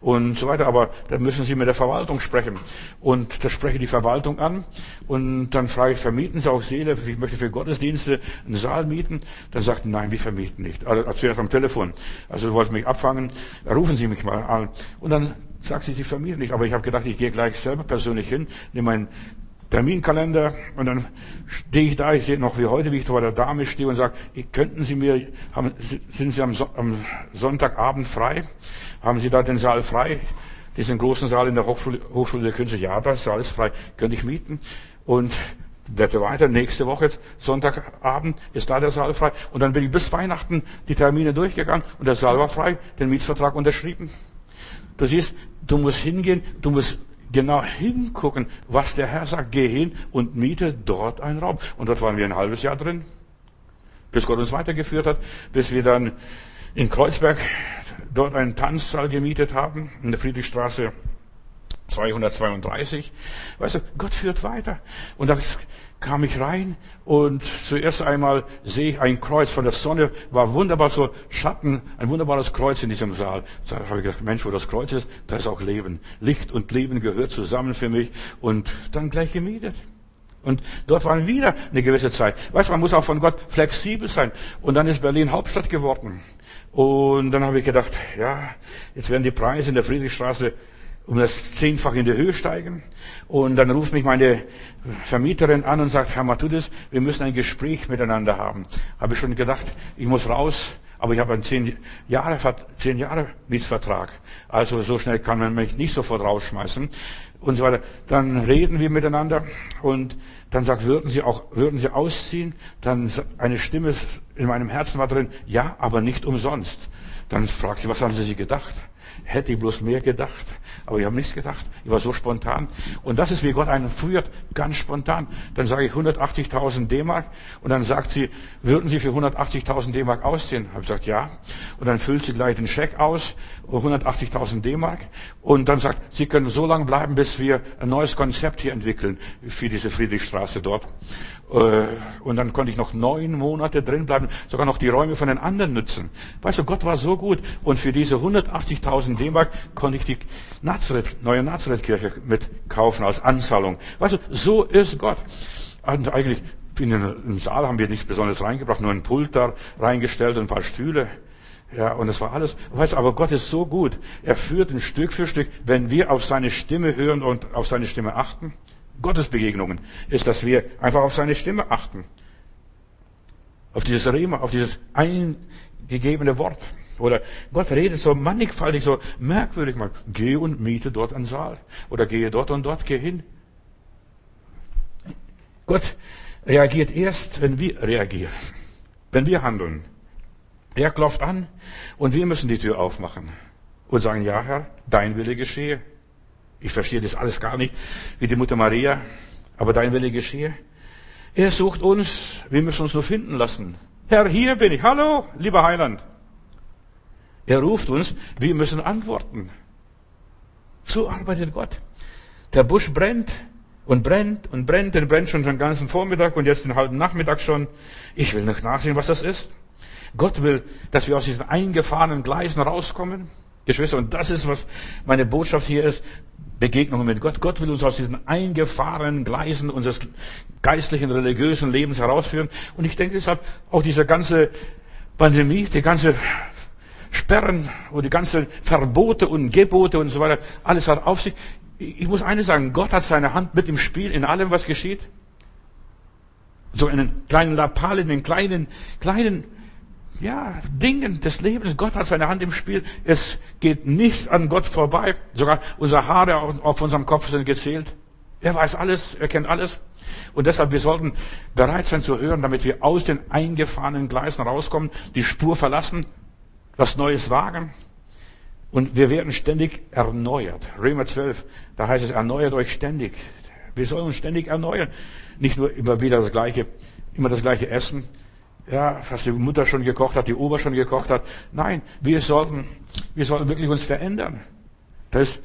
und so weiter. Aber da müssen Sie mit der Verwaltung sprechen. Und da spreche die Verwaltung an und dann frage ich, vermieten Sie auch Seele? Ich möchte für Gottesdienste einen Saal mieten. Dann sagt er, nein, wir vermieten nicht. Also zuerst am Telefon. Also Sie wollten mich abfangen, rufen Sie mich mal an. Und dann sagt sie, Sie vermieten nicht. Aber ich habe gedacht, ich gehe gleich selber persönlich hin, nehme meinen Terminkalender und dann stehe ich da, ich sehe noch wie heute, wie ich vor der Dame stehe und sage, könnten Sie mir, haben, sind Sie am, Sonntagabend frei? Haben Sie da den Saal frei? Diesen großen Saal in der Hochschule, Hochschule der Künste? Ja, das Saal ist frei. Könnte ich mieten? Und blätter weiter, nächste Woche, Sonntagabend, ist da der Saal frei. Und dann bin ich bis Weihnachten die Termine durchgegangen und der Saal war frei, den Mietsvertrag unterschrieben. Du siehst, du musst hingehen, du musst genau hingucken, was der Herr sagt. Geh hin und miete dort einen Raum. Und dort waren wir ein halbes Jahr drin, bis Gott uns weitergeführt hat, bis wir dann in Kreuzberg dort einen Tanzsaal gemietet haben, in der Friedrichstraße 232. Weißt du, Gott führt weiter. Und das kam ich rein und zuerst einmal sehe ich ein Kreuz von der Sonne, war wunderbar so Schatten, ein wunderbares Kreuz in diesem Saal. Da habe ich gedacht, Mensch, wo das Kreuz ist, da ist auch Leben. Licht und Leben gehört zusammen für mich und dann gleich gemietet. Und dort waren wieder eine gewisse Zeit. Weißt du, man muss auch von Gott flexibel sein. Und dann ist Berlin Hauptstadt geworden. Und dann habe ich gedacht, ja, jetzt werden die Preise in der Friedrichstraße um das zehnfach in die Höhe steigen. Und dann ruft mich meine Vermieterin an und sagt, Herr Matudis, wir müssen ein Gespräch miteinander haben. Habe ich schon gedacht, ich muss raus, aber ich habe einen zehn Jahre, zehn Jahre Mietsvertrag. Also so schnell kann man mich nicht sofort rausschmeißen und so weiter. Dann reden wir miteinander und dann sagt, würden Sie auch, würden Sie ausziehen? Dann eine Stimme in meinem Herzen war drin, ja, aber nicht umsonst. Dann fragt sie, was haben Sie sich gedacht? Hätte ich bloß mehr gedacht. Aber ich habe nichts gedacht. Ich war so spontan. Und das ist, wie Gott einen führt, ganz spontan. Dann sage ich 180.000 D-Mark und dann sagt sie, würden Sie für 180.000 D-Mark ausziehen? Habe ich gesagt, ja. Und dann füllt sie gleich den Scheck aus, 180.000 D-Mark. Und dann sagt, Sie können so lange bleiben, bis wir ein neues Konzept hier entwickeln für diese Friedrichstraße dort. Äh, und dann konnte ich noch neun Monate drin bleiben, sogar noch die Räume von den anderen nutzen. Weißt du, Gott war so gut. Und für diese 180.000 D-Mark konnte ich die Nazareth, neue Nazareth-Kirche mitkaufen als Anzahlung. Weißt du, so ist Gott. Und eigentlich, in den Saal haben wir nichts Besonderes reingebracht, nur ein Pult da reingestellt und ein paar Stühle. Ja, und das war alles. Weißt du, aber Gott ist so gut. Er führt ein Stück für Stück, wenn wir auf seine Stimme hören und auf seine Stimme achten. Gottesbegegnungen ist, dass wir einfach auf seine Stimme achten. Auf dieses Rema, auf dieses eingegebene Wort. Oder Gott redet so mannigfaltig, so merkwürdig mal. Geh und miete dort einen Saal. Oder gehe dort und dort, geh hin. Gott reagiert erst, wenn wir reagieren. Wenn wir handeln. Er klopft an und wir müssen die Tür aufmachen und sagen, ja Herr, dein Wille geschehe. Ich verstehe das alles gar nicht, wie die Mutter Maria, aber dein Wille geschehe. Er sucht uns, wir müssen uns nur finden lassen. Herr, hier bin ich. Hallo, lieber Heiland. Er ruft uns, wir müssen antworten. So arbeitet Gott. Der Busch brennt und brennt und brennt, der brennt schon den ganzen Vormittag und jetzt den halben Nachmittag schon. Ich will nicht nachsehen, was das ist. Gott will, dass wir aus diesen eingefahrenen Gleisen rauskommen. Geschwister, und das ist, was meine Botschaft hier ist. Begegnungen mit Gott. Gott will uns aus diesen eingefahrenen Gleisen unseres geistlichen, religiösen Lebens herausführen. Und ich denke deshalb, auch diese ganze Pandemie, die ganze Sperren und die ganzen Verbote und Gebote und so weiter, alles hat auf sich. Ich muss eines sagen, Gott hat seine Hand mit im Spiel in allem, was geschieht. So in den kleinen Lappalen, in den kleinen, kleinen ja, Dingen des Lebens. Gott hat seine Hand im Spiel. Es geht nichts an Gott vorbei. Sogar unsere Haare auf unserem Kopf sind gezählt. Er weiß alles, er kennt alles. Und deshalb, wir sollten bereit sein zu hören, damit wir aus den eingefahrenen Gleisen rauskommen, die Spur verlassen, was Neues wagen. Und wir werden ständig erneuert. Römer 12, da heißt es, erneuert euch ständig. Wir sollen uns ständig erneuern. Nicht nur immer wieder das gleiche, immer das gleiche Essen, ja, was die Mutter schon gekocht hat, die Ober schon gekocht hat. Nein, wir sollten, wir sollten wirklich uns verändern. Das ist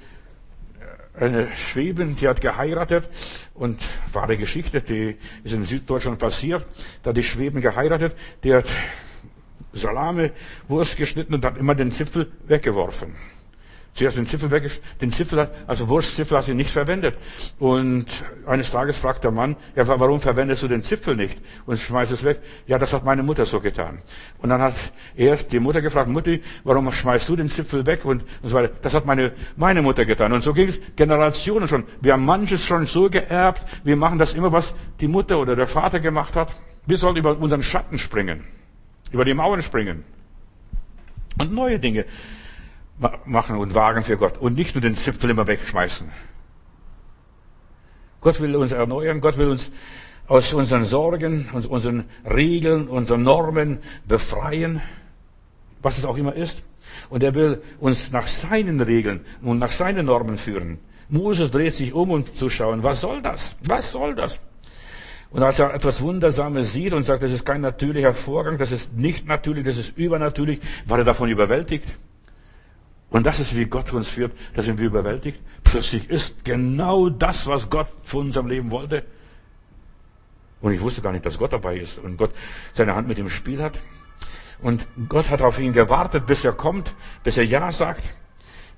eine Schwäbin, die hat geheiratet und wahre Geschichte, die ist in Süddeutschland passiert. Da hat die Schwäbin geheiratet, die hat Salame, Wurst geschnitten und hat immer den Zipfel weggeworfen. Zuerst den Zipfel weg, den Zipfel, also Wurstzipfel hat sie nicht verwendet. Und eines Tages fragt der Mann, ja, warum verwendest du den Zipfel nicht? Und schmeißt es weg. Ja, das hat meine Mutter so getan. Und dann hat er die Mutter gefragt, Mutti, warum schmeißt du den Zipfel weg? Und, und so weiter. Das hat meine, meine Mutter getan. Und so ging es Generationen schon. Wir haben manches schon so geerbt. Wir machen das immer, was die Mutter oder der Vater gemacht hat. Wir sollen über unseren Schatten springen. Über die Mauern springen. Und neue Dinge machen und wagen für Gott und nicht nur den Zipfel immer wegschmeißen. Gott will uns erneuern, Gott will uns aus unseren Sorgen, aus unseren Regeln, unseren Normen befreien, was es auch immer ist. Und er will uns nach seinen Regeln und nach seinen Normen führen. Moses dreht sich um, um zu schauen, was soll das? Was soll das? Und als er etwas Wundersames sieht und sagt, das ist kein natürlicher Vorgang, das ist nicht natürlich, das ist übernatürlich, war er davon überwältigt. Und das ist, wie Gott uns führt. Da sind wir überwältigt. Plötzlich ist genau das, was Gott von unserem Leben wollte. Und ich wusste gar nicht, dass Gott dabei ist und Gott seine Hand mit dem Spiel hat. Und Gott hat auf ihn gewartet, bis er kommt, bis er Ja sagt.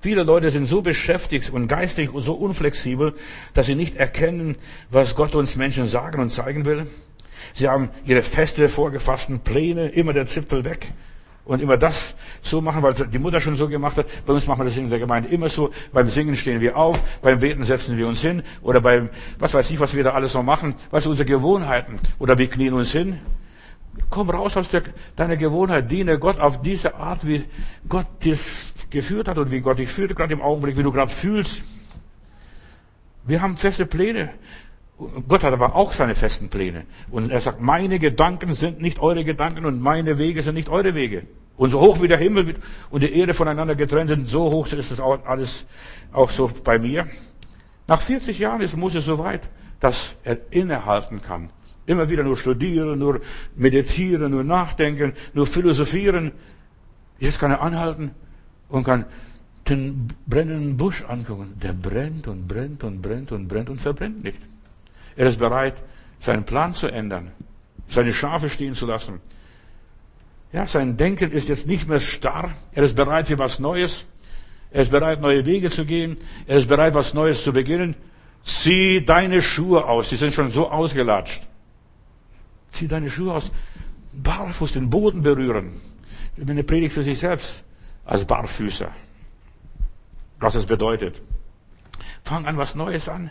Viele Leute sind so beschäftigt und geistig und so unflexibel, dass sie nicht erkennen, was Gott uns Menschen sagen und zeigen will. Sie haben ihre feste, vorgefassten Pläne, immer der Zipfel weg und immer das so machen, weil die Mutter schon so gemacht hat. Bei uns machen wir das in der Gemeinde immer so. Beim Singen stehen wir auf, beim Beten setzen wir uns hin oder beim, was weiß ich, was wir da alles so machen. Was sind unsere Gewohnheiten? Oder wir knien uns hin. Komm raus aus der, deiner Gewohnheit, diene Gott auf diese Art, wie Gott dich geführt hat und wie Gott dich führt, gerade im Augenblick, wie du gerade fühlst. Wir haben feste Pläne. Gott hat aber auch seine festen Pläne. Und er sagt, meine Gedanken sind nicht eure Gedanken und meine Wege sind nicht eure Wege. Und so hoch wie der Himmel und die Erde voneinander getrennt sind, so hoch ist es auch alles auch so bei mir. Nach 40 Jahren ist Moses so weit, dass er innehalten kann. Immer wieder nur studieren, nur meditieren, nur nachdenken, nur philosophieren. Jetzt kann er anhalten und kann den brennenden Busch angucken. Der brennt und brennt und brennt und brennt und verbrennt nicht. Er ist bereit, seinen Plan zu ändern, seine Schafe stehen zu lassen. Ja, sein Denken ist jetzt nicht mehr starr. Er ist bereit für was Neues. Er ist bereit, neue Wege zu gehen. Er ist bereit, was Neues zu beginnen. Zieh deine Schuhe aus. Sie sind schon so ausgelatscht. Zieh deine Schuhe aus. Barfuß den Boden berühren. Eine Predigt für sich selbst als Barfüßer. Was es bedeutet. Fang an, was Neues an.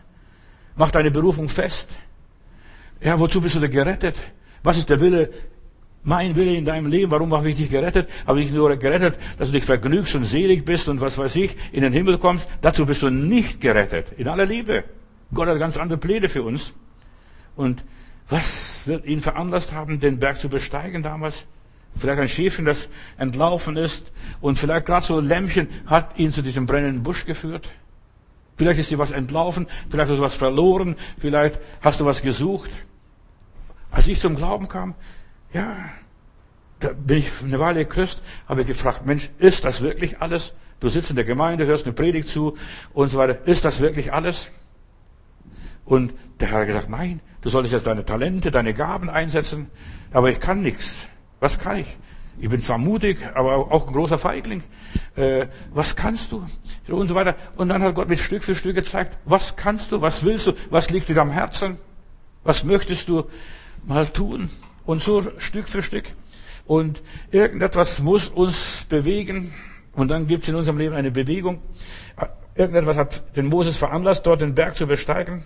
Mach deine Berufung fest. Ja, wozu bist du denn gerettet? Was ist der Wille, mein Wille in deinem Leben? Warum habe ich dich gerettet? Habe ich dich nur gerettet, dass du dich vergnügst und selig bist und was weiß ich, in den Himmel kommst? Dazu bist du nicht gerettet. In aller Liebe. Gott hat ganz andere Pläne für uns. Und was wird ihn veranlasst haben, den Berg zu besteigen damals? Vielleicht ein Schäfchen, das entlaufen ist. Und vielleicht gerade so ein Lämmchen hat ihn zu diesem brennenden Busch geführt. Vielleicht ist dir was entlaufen, vielleicht hast du was verloren, vielleicht hast du was gesucht. Als ich zum Glauben kam, ja, da bin ich eine Weile Christ, habe ich gefragt, Mensch, ist das wirklich alles? Du sitzt in der Gemeinde, hörst eine Predigt zu und so weiter. Ist das wirklich alles? Und der Herr hat gesagt, nein, du solltest jetzt deine Talente, deine Gaben einsetzen, aber ich kann nichts. Was kann ich? Ich bin zwar mutig, aber auch ein großer Feigling. Äh, was kannst du? Und so weiter. Und dann hat Gott mir Stück für Stück gezeigt, was kannst du, was willst du, was liegt dir am Herzen, was möchtest du mal tun? Und so Stück für Stück. Und irgendetwas muss uns bewegen. Und dann gibt es in unserem Leben eine Bewegung. Irgendetwas hat den Moses veranlasst, dort den Berg zu besteigen.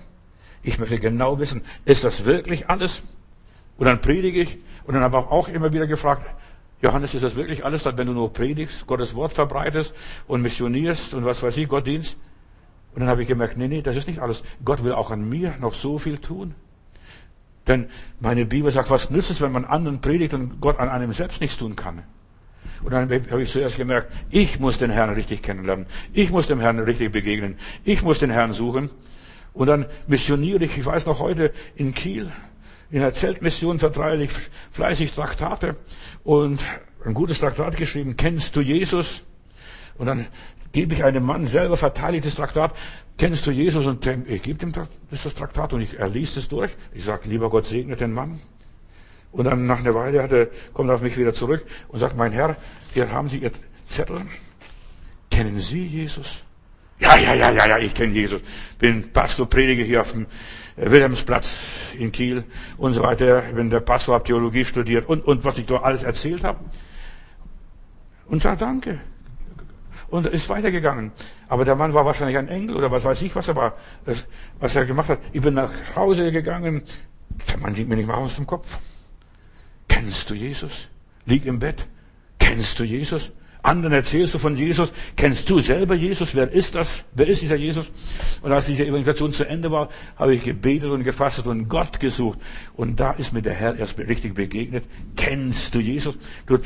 Ich möchte genau wissen, ist das wirklich alles? Und dann predige ich. Und dann habe ich auch immer wieder gefragt, Johannes, ist das wirklich alles, wenn du nur predigst, Gottes Wort verbreitest und missionierst und was weiß ich, Gott dienst? Und dann habe ich gemerkt, nee, nee, das ist nicht alles. Gott will auch an mir noch so viel tun. Denn meine Bibel sagt, was nützt es, wenn man anderen predigt und Gott an einem selbst nichts tun kann? Und dann habe ich zuerst gemerkt, ich muss den Herrn richtig kennenlernen. Ich muss dem Herrn richtig begegnen. Ich muss den Herrn suchen. Und dann missioniere ich, ich weiß noch heute in Kiel, in der Zeltmission vertreibe ich fleißig Traktate und ein gutes Traktat geschrieben, kennst du Jesus? Und dann gebe ich einem Mann selber verteidigtes Traktat, kennst du Jesus? Und ich gebe ihm das Traktat und ich, er es durch. Ich sage, lieber Gott segne den Mann. Und dann nach einer Weile hat er, kommt er auf mich wieder zurück und sagt, mein Herr, hier haben Sie Ihr Zettel. Kennen Sie Jesus? Ja, ja, ja, ja, ja, ich kenne Jesus. Bin Pastor, predige hier auf dem Wilhelmsplatz in Kiel und so weiter. Bin der Pastor, habe Theologie studiert und, und was ich da alles erzählt habe. Und sagt Danke. Und ist weitergegangen. Aber der Mann war wahrscheinlich ein Engel oder was weiß ich, was er war, was er gemacht hat. Ich bin nach Hause gegangen. Der Mann ging mir nicht mal aus dem Kopf. Kennst du Jesus? Lieg im Bett. Kennst du Jesus? Anderen erzählst du von Jesus. Kennst du selber Jesus? Wer ist das? Wer ist dieser Jesus? Und als diese Evangelisation zu Ende war, habe ich gebetet und gefastet und Gott gesucht. Und da ist mir der Herr erst richtig begegnet. Kennst du Jesus? Du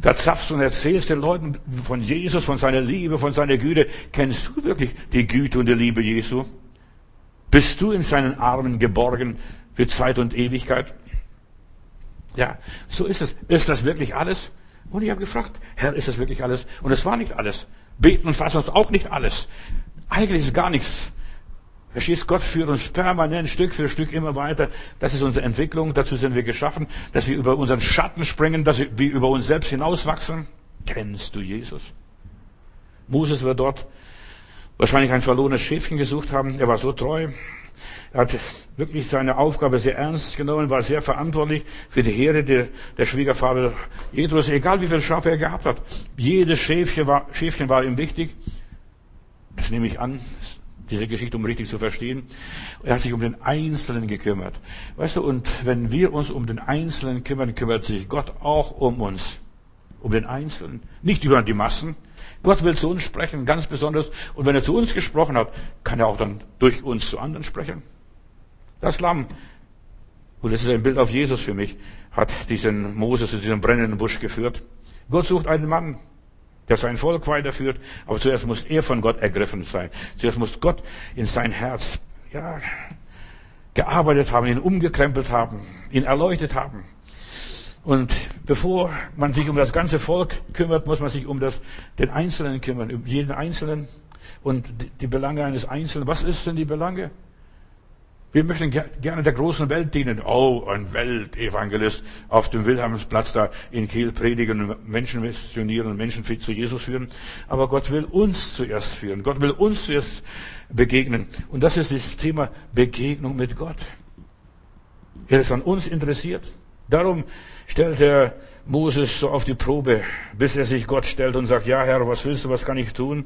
da zapfst und erzählst den Leuten von Jesus, von seiner Liebe, von seiner Güte. Kennst du wirklich die Güte und die Liebe Jesu? Bist du in seinen Armen geborgen für Zeit und Ewigkeit? Ja, so ist es. Ist das wirklich alles? Und ich habe gefragt, Herr, ist das wirklich alles? Und es war nicht alles. Beten und fassen ist auch nicht alles. Eigentlich ist gar nichts. Verstehst, Gott führt uns permanent Stück für Stück immer weiter. Das ist unsere Entwicklung. Dazu sind wir geschaffen, dass wir über unseren Schatten springen, dass wir über uns selbst hinauswachsen. Kennst du Jesus? Moses wird dort wahrscheinlich ein verlorenes Schäfchen gesucht haben. Er war so treu. Er hat wirklich seine Aufgabe sehr ernst genommen, war sehr verantwortlich für die Herde der, der Schwiegervater Jedrus, egal wie viele Schafe er gehabt hat. Jedes Schäfchen war, Schäfchen war ihm wichtig. Das nehme ich an, diese Geschichte, um richtig zu verstehen. Er hat sich um den Einzelnen gekümmert. Weißt du, und wenn wir uns um den Einzelnen kümmern, kümmert sich Gott auch um uns. Um den Einzelnen. Nicht über die Massen. Gott will zu uns sprechen, ganz besonders. Und wenn er zu uns gesprochen hat, kann er auch dann durch uns zu anderen sprechen. Das Lamm, und das ist ein Bild auf Jesus für mich, hat diesen Moses in diesem brennenden Busch geführt. Gott sucht einen Mann, der sein Volk weiterführt, aber zuerst muss er von Gott ergriffen sein. Zuerst muss Gott in sein Herz, ja, gearbeitet haben, ihn umgekrempelt haben, ihn erleuchtet haben. Und bevor man sich um das ganze Volk kümmert, muss man sich um das, den Einzelnen kümmern, um jeden Einzelnen und die Belange eines Einzelnen. Was ist denn die Belange? Wir möchten gerne der großen Welt dienen. Oh, ein Weltevangelist auf dem Wilhelmsplatz da in Kiel predigen und Menschen missionieren und Menschen zu Jesus führen. Aber Gott will uns zuerst führen. Gott will uns zuerst begegnen. Und das ist das Thema Begegnung mit Gott. Er ist an uns interessiert. Darum stellt er Moses so auf die Probe, bis er sich Gott stellt und sagt, ja Herr, was willst du, was kann ich tun?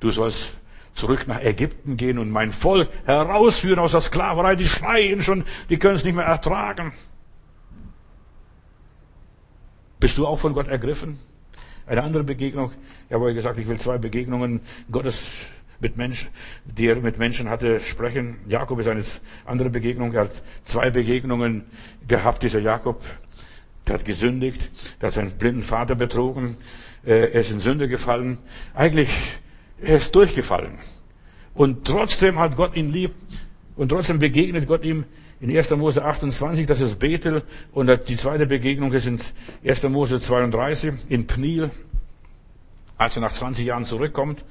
Du sollst zurück nach Ägypten gehen und mein Volk herausführen aus der Sklaverei. Die schreien schon, die können es nicht mehr ertragen. Bist du auch von Gott ergriffen? Eine andere Begegnung. Ich habe euch gesagt, ich will zwei Begegnungen Gottes mit Menschen, die er mit Menschen hatte, sprechen. Jakob ist eine andere Begegnung. Er hat zwei Begegnungen gehabt, dieser Jakob. Der hat gesündigt, der hat seinen blinden Vater betrogen, äh, er ist in Sünde gefallen. Eigentlich er ist durchgefallen. Und trotzdem hat Gott ihn lieb und trotzdem begegnet Gott ihm in 1. Mose 28, das ist Bethel, und die zweite Begegnung ist in 1. Mose 32 in Pniel, als er nach 20 Jahren zurückkommt.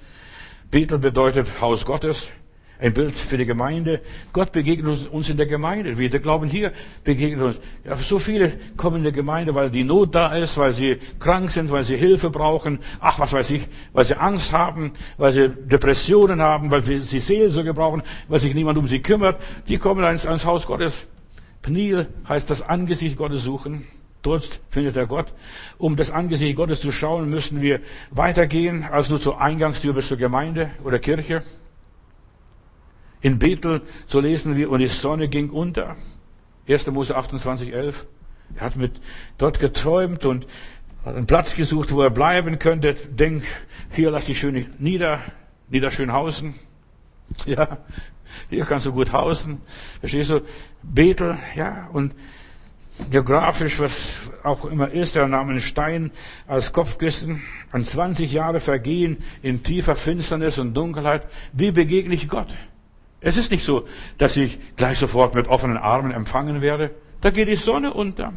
Bethel bedeutet Haus Gottes ein Bild für die Gemeinde. Gott begegnet uns in der Gemeinde. Wir glauben hier begegnet uns. Ja, so viele kommen in der Gemeinde, weil die Not da ist, weil sie krank sind, weil sie Hilfe brauchen. Ach, was weiß ich, weil sie Angst haben, weil sie Depressionen haben, weil sie Seelsorge brauchen, weil sich niemand um sie kümmert. Die kommen ans, ans Haus Gottes. Pnil heißt das Angesicht Gottes suchen. Dort findet er Gott. Um das Angesicht Gottes zu schauen, müssen wir weitergehen als nur zur Eingangstür bis zur Gemeinde oder Kirche. In Bethel, so lesen wir, und die Sonne ging unter. 1. Mose 28, 11. Er hat mit dort geträumt und hat einen Platz gesucht, wo er bleiben könnte. Denk, hier lass dich schön nieder, niederschönhausen. Ja, hier kannst du gut hausen. Verstehst du? Bethel, ja, und geografisch, was auch immer ist, er nahm einen Stein als Kopfkissen, an 20 Jahre vergehen in tiefer Finsternis und Dunkelheit. Wie begegne ich Gott? Es ist nicht so, dass ich gleich sofort mit offenen Armen empfangen werde. Da geht die Sonne unter.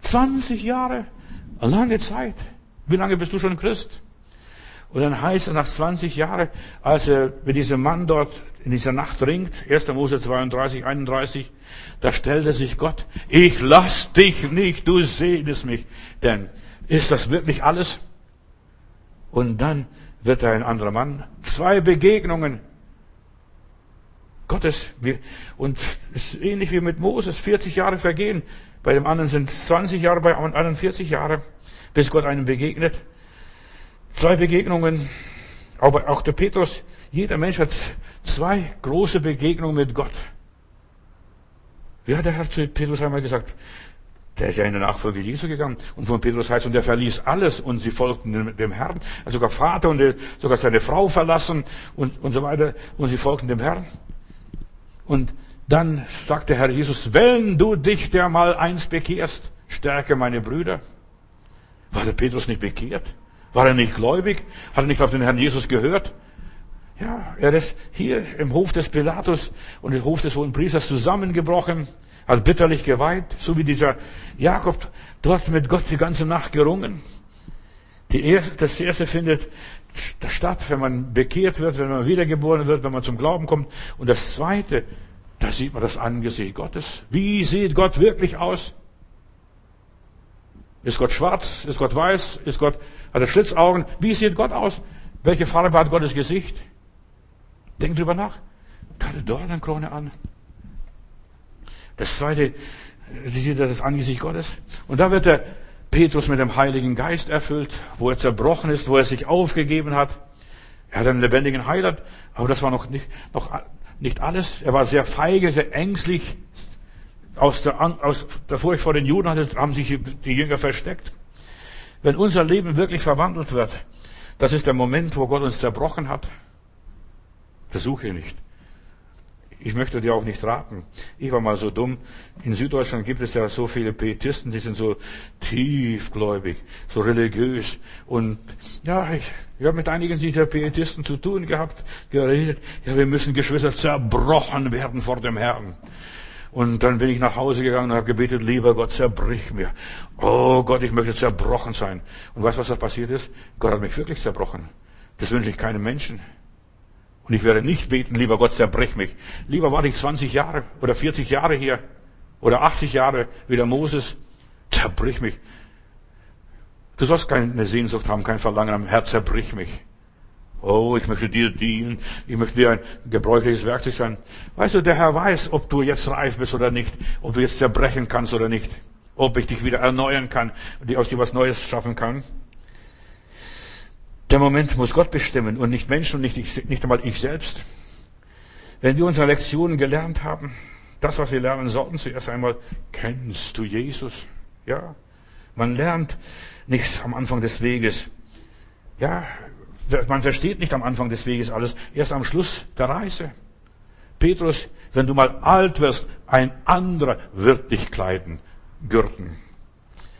20 Jahre, lange Zeit. Wie lange bist du schon Christ? Und dann heißt es nach 20 Jahren, als er mit diesem Mann dort in dieser Nacht ringt, 1. Mose 32, 31, da stellte sich Gott, ich lass dich nicht, du sehnest mich. Denn ist das wirklich alles? Und dann wird er ein anderer Mann. Zwei Begegnungen. Gottes. Und es ist ähnlich wie mit Moses. 40 Jahre vergehen. Bei dem anderen sind es 20 Jahre, bei dem anderen 40 Jahre, bis Gott einem begegnet. Zwei Begegnungen. Aber auch der Petrus, jeder Mensch hat zwei große Begegnungen mit Gott. Wie hat der Herr zu Petrus einmal gesagt? Der ist ja in der Nachfolge Jesu gegangen. Und von Petrus heißt, und er verließ alles und sie folgten dem Herrn. Also sogar Vater und sogar seine Frau verlassen und, und so weiter. Und sie folgten dem Herrn. Und dann sagt der Herr Jesus, wenn du dich der mal eins bekehrst, stärke meine Brüder. War der Petrus nicht bekehrt? War er nicht gläubig? Hat er nicht auf den Herrn Jesus gehört? Ja, er ist hier im Hof des Pilatus und im Hof des Hohen Priesters zusammengebrochen, hat bitterlich geweint, so wie dieser Jakob dort mit Gott die ganze Nacht gerungen. Die erste, das erste findet statt, wenn man bekehrt wird, wenn man wiedergeboren wird, wenn man zum Glauben kommt. Und das zweite, da sieht man das Angesicht Gottes. Wie sieht Gott wirklich aus? Ist Gott schwarz? Ist Gott weiß? Ist Gott, hat er Schlitzaugen? Wie sieht Gott aus? Welche Farbe hat Gottes Gesicht? Denk drüber nach. Da eine Dornenkrone an. Das zweite, Sie sieht das Angesicht Gottes. Und da wird der Petrus mit dem Heiligen Geist erfüllt, wo er zerbrochen ist, wo er sich aufgegeben hat. Er hat einen lebendigen Heiland, aber das war noch nicht, noch nicht alles. Er war sehr feige, sehr ängstlich. Aus der, aus der Furcht vor den Juden haben sich die Jünger versteckt. Wenn unser Leben wirklich verwandelt wird, das ist der Moment, wo Gott uns zerbrochen hat. Versuche nicht. Ich möchte dir auch nicht raten. Ich war mal so dumm. In Süddeutschland gibt es ja so viele Pietisten, die sind so tiefgläubig, so religiös. Und ja, ich, ich habe mit einigen dieser Pietisten zu tun gehabt, geredet. Ja, wir müssen Geschwister zerbrochen werden vor dem Herrn. Und dann bin ich nach Hause gegangen und habe gebetet, lieber Gott, zerbrich mir. Oh Gott, ich möchte zerbrochen sein. Und weißt du, was da passiert ist? Gott hat mich wirklich zerbrochen. Das wünsche ich keinem Menschen. Und ich werde nicht beten, lieber Gott, zerbrech mich. Lieber warte ich 20 Jahre oder 40 Jahre hier oder 80 Jahre wie der Moses. Zerbrich mich. Du sollst keine Sehnsucht haben, kein Verlangen am Herz, zerbrich mich. Oh, ich möchte dir dienen. Ich möchte dir ein gebräuchliches Werkzeug sein. Weißt du, der Herr weiß, ob du jetzt reif bist oder nicht, ob du jetzt zerbrechen kannst oder nicht, ob ich dich wieder erneuern kann, und aus dir was Neues schaffen kann. Der Moment muss Gott bestimmen und nicht Menschen und nicht, ich, nicht einmal ich selbst. Wenn wir unsere Lektionen gelernt haben, das, was wir lernen sollten, zuerst einmal, kennst du Jesus? Ja. Man lernt nicht am Anfang des Weges. Ja, man versteht nicht am Anfang des Weges alles, erst am Schluss der Reise. Petrus, wenn du mal alt wirst, ein anderer wird dich kleiden, gürten.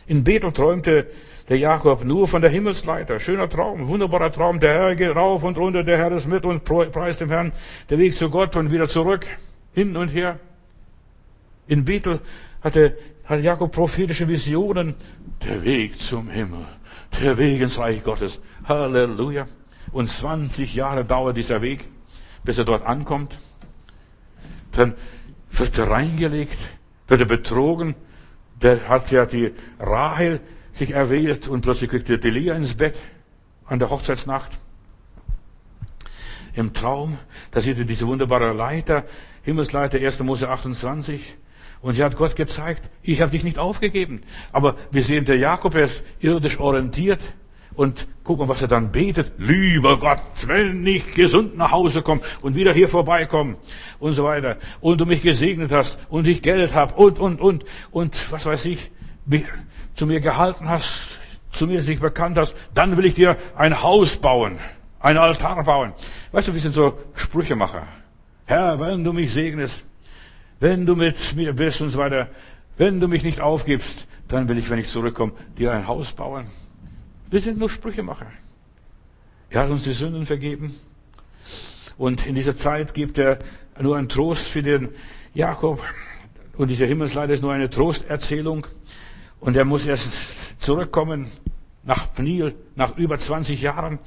In Bethel träumte der Jakob nur von der Himmelsleiter. Schöner Traum, wunderbarer Traum. Der Herr geht rauf und runter, der Herr ist mit uns, preist dem Herrn. Der Weg zu Gott und wieder zurück, hin und her. In Bethel hatte, hatte Jakob prophetische Visionen. Der Weg zum Himmel, der Weg ins Reich Gottes. Halleluja. Und 20 Jahre dauert dieser Weg, bis er dort ankommt. Dann wird er reingelegt, wird er betrogen. Der hat ja die Rahel sich erwählt und plötzlich kriegt er Delia ins Bett an der Hochzeitsnacht. Im Traum, da sieht er diese wunderbare Leiter, Himmelsleiter 1. Mose 28. Und sie hat Gott gezeigt, ich habe dich nicht aufgegeben. Aber wir sehen, der Jakob, er ist irdisch orientiert. Und guck mal, was er dann betet. Lieber Gott, wenn ich gesund nach Hause komme und wieder hier vorbeikomme und so weiter. Und du mich gesegnet hast und ich Geld hab und, und, und, und was weiß ich zu mir gehalten hast, zu mir sich bekannt hast, dann will ich dir ein Haus bauen, ein Altar bauen. Weißt du, wir sind so Sprüchemacher. Herr, wenn du mich segnest, wenn du mit mir bist und so weiter, wenn du mich nicht aufgibst, dann will ich, wenn ich zurückkomme, dir ein Haus bauen. Wir sind nur Sprüchemacher. Er hat uns die Sünden vergeben. Und in dieser Zeit gibt er nur einen Trost für den Jakob. Und dieser Himmelsleiter ist nur eine Trosterzählung. Und er muss erst zurückkommen, nach Pnil, nach über 20 Jahren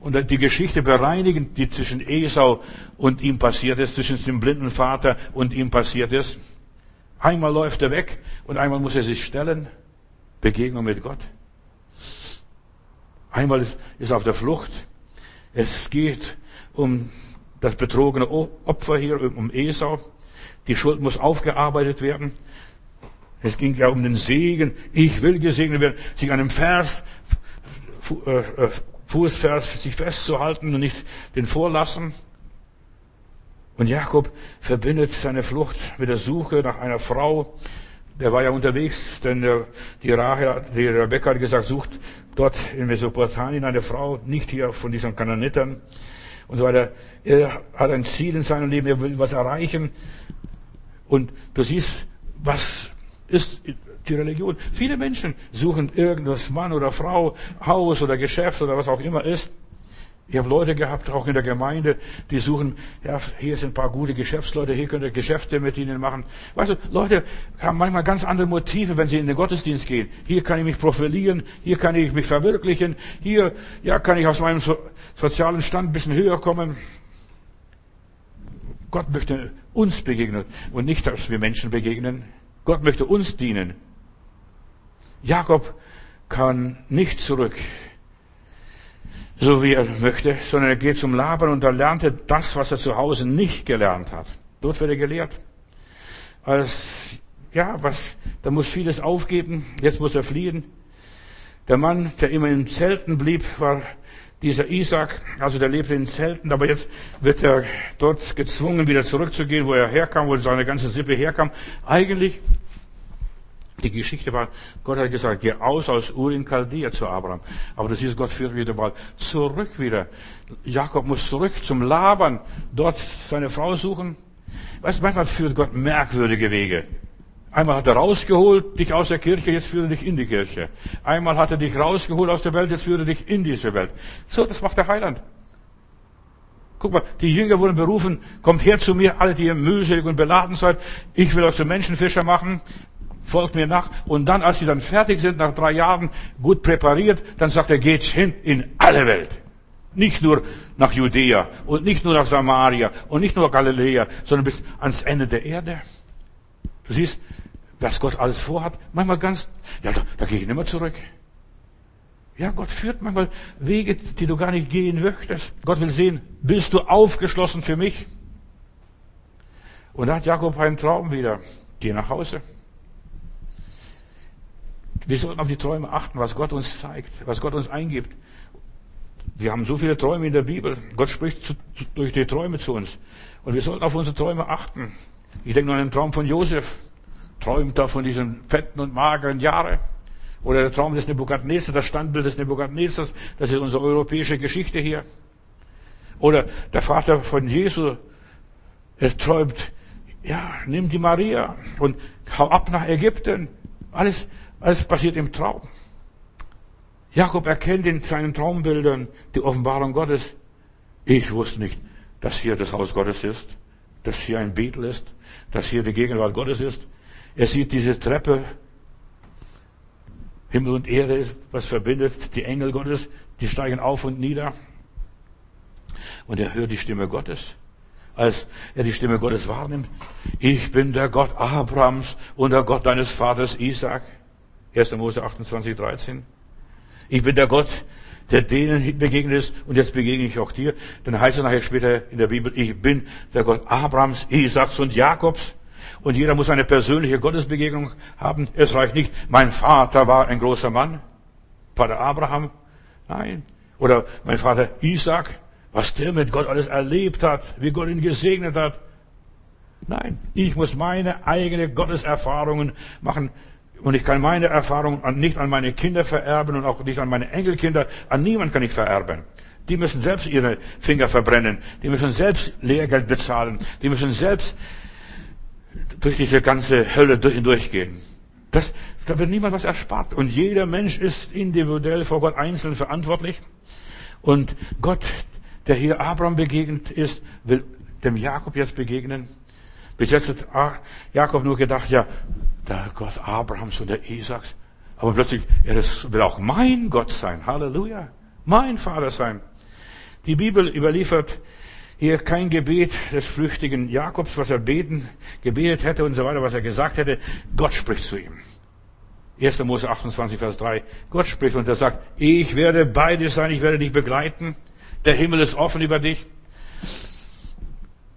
und die Geschichte bereinigen, die zwischen Esau und ihm passiert ist, zwischen dem blinden Vater und ihm passiert ist. Einmal läuft er weg und einmal muss er sich stellen. Begegnung mit Gott. Einmal ist er auf der Flucht. Es geht um das betrogene Opfer hier, um Esau. Die Schuld muss aufgearbeitet werden. Es ging ja um den Segen. Ich will gesegnet werden. Sich an einem Vers, äh, äh, Fußvers, sich festzuhalten und nicht den vorlassen. Und Jakob verbindet seine Flucht mit der Suche nach einer Frau. Der war ja unterwegs, denn die Rahel, die Rebecca hat gesagt, sucht dort in Mesopotamien eine Frau, nicht hier von diesen Kananitern und so weiter. Er hat ein Ziel in seinem Leben, er will was erreichen. Und du siehst, was ist die Religion. Viele Menschen suchen irgendwas, Mann oder Frau, Haus oder Geschäft oder was auch immer ist. Ich habe Leute gehabt, auch in der Gemeinde, die suchen, ja, hier sind ein paar gute Geschäftsleute, hier könnt ihr Geschäfte mit ihnen machen. Weißt du, Leute haben manchmal ganz andere Motive, wenn sie in den Gottesdienst gehen. Hier kann ich mich profilieren, hier kann ich mich verwirklichen, hier, ja, kann ich aus meinem so sozialen Stand ein bisschen höher kommen. Gott möchte uns begegnen und nicht, dass wir Menschen begegnen. Gott möchte uns dienen. Jakob kann nicht zurück, so wie er möchte, sondern er geht zum Laban und er lernte das, was er zu Hause nicht gelernt hat. Dort wird er gelehrt. Als, ja, was, da muss vieles aufgeben. Jetzt muss er fliehen. Der Mann, der immer in Zelten blieb, war dieser Isaac, also der lebte in Zelten, aber jetzt wird er dort gezwungen, wieder zurückzugehen, wo er herkam, wo seine ganze Sippe herkam. Eigentlich, die Geschichte war, Gott hat gesagt, geh aus aus Ur in Chaldea zu Abraham. Aber du siehst, Gott führt wieder mal zurück wieder. Jakob muss zurück zum Labern, dort seine Frau suchen. Weißt, manchmal führt Gott merkwürdige Wege. Einmal hat er rausgeholt, dich aus der Kirche, jetzt führt er dich in die Kirche. Einmal hat er dich rausgeholt aus der Welt, jetzt führt er dich in diese Welt. So, das macht der Heiland. Guck mal, die Jünger wurden berufen, kommt her zu mir, alle, die ihr mühselig und beladen seid. Ich will euch zu Menschenfischer machen. Folgt mir nach. Und dann, als sie dann fertig sind, nach drei Jahren, gut präpariert, dann sagt er, geht hin in alle Welt. Nicht nur nach Judäa und nicht nur nach Samaria und nicht nur nach Galiläa, sondern bis ans Ende der Erde. Du siehst, was Gott alles vorhat. Manchmal ganz, ja, da, da gehe ich nicht mehr zurück. Ja, Gott führt manchmal Wege, die du gar nicht gehen möchtest. Gott will sehen, bist du aufgeschlossen für mich? Und da hat Jakob einen Traum wieder. Geh nach Hause. Wir sollten auf die Träume achten, was Gott uns zeigt, was Gott uns eingibt. Wir haben so viele Träume in der Bibel. Gott spricht zu, durch die Träume zu uns. Und wir sollten auf unsere Träume achten. Ich denke nur an den Traum von Josef. Träumt da von diesen fetten und mageren Jahren. Oder der Traum des Nebukadnezar, das Standbild des Nebukadnezars. Das ist unsere europäische Geschichte hier. Oder der Vater von Jesu. Er träumt, ja, nimm die Maria und hau ab nach Ägypten. Alles, alles passiert im Traum. Jakob erkennt in seinen Traumbildern die Offenbarung Gottes. Ich wusste nicht, dass hier das Haus Gottes ist, dass hier ein Betel ist, dass hier die Gegenwart Gottes ist. Er sieht diese Treppe, Himmel und Erde, was verbindet, die Engel Gottes, die steigen auf und nieder. Und er hört die Stimme Gottes. Als er die Stimme Gottes wahrnimmt, ich bin der Gott Abrahams und der Gott deines Vaters Isaac. 1. Mose 28, 13. Ich bin der Gott, der denen begegnet ist und jetzt begegne ich auch dir. Dann heißt es nachher später in der Bibel, ich bin der Gott Abrahams, Isaaks und Jakobs. Und jeder muss eine persönliche Gottesbegegnung haben. Es reicht nicht, mein Vater war ein großer Mann. Vater Abraham. Nein. Oder mein Vater Isaac. Was der mit Gott alles erlebt hat. Wie Gott ihn gesegnet hat. Nein. Ich muss meine eigene Gotteserfahrungen machen. Und ich kann meine Erfahrungen nicht an meine Kinder vererben und auch nicht an meine Enkelkinder. An niemand kann ich vererben. Die müssen selbst ihre Finger verbrennen. Die müssen selbst Lehrgeld bezahlen. Die müssen selbst durch diese ganze Hölle hindurchgehen. Das, da wird niemand was erspart. Und jeder Mensch ist individuell vor Gott einzeln verantwortlich. Und Gott, der hier Abraham begegnet ist, will dem Jakob jetzt begegnen. Bis jetzt hat Jakob nur gedacht, ja, der Gott Abrahams und der Isaaks, Aber plötzlich, er will auch mein Gott sein. Halleluja. Mein Vater sein. Die Bibel überliefert hier kein Gebet des flüchtigen Jakobs, was er beten, gebetet hätte und so weiter, was er gesagt hätte. Gott spricht zu ihm. 1. Mose 28, Vers 3. Gott spricht und er sagt, ich werde bei dir sein, ich werde dich begleiten. Der Himmel ist offen über dich.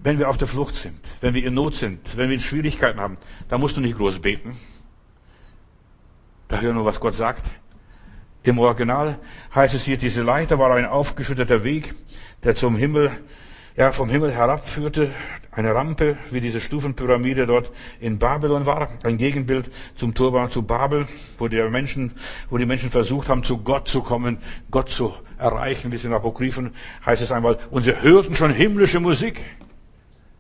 Wenn wir auf der Flucht sind, wenn wir in Not sind, wenn wir in Schwierigkeiten haben, da musst du nicht groß beten. Da hör nur, was Gott sagt. Im Original heißt es hier, diese Leiter war ein aufgeschütteter Weg, der zum Himmel, ja, vom Himmel herabführte. Eine Rampe, wie diese Stufenpyramide dort in Babylon war. Ein Gegenbild zum Turban zu Babel, wo die Menschen, wo die Menschen versucht haben, zu Gott zu kommen, Gott zu erreichen. Wie es in Apokryphen heißt es einmal, und sie hörten schon himmlische Musik.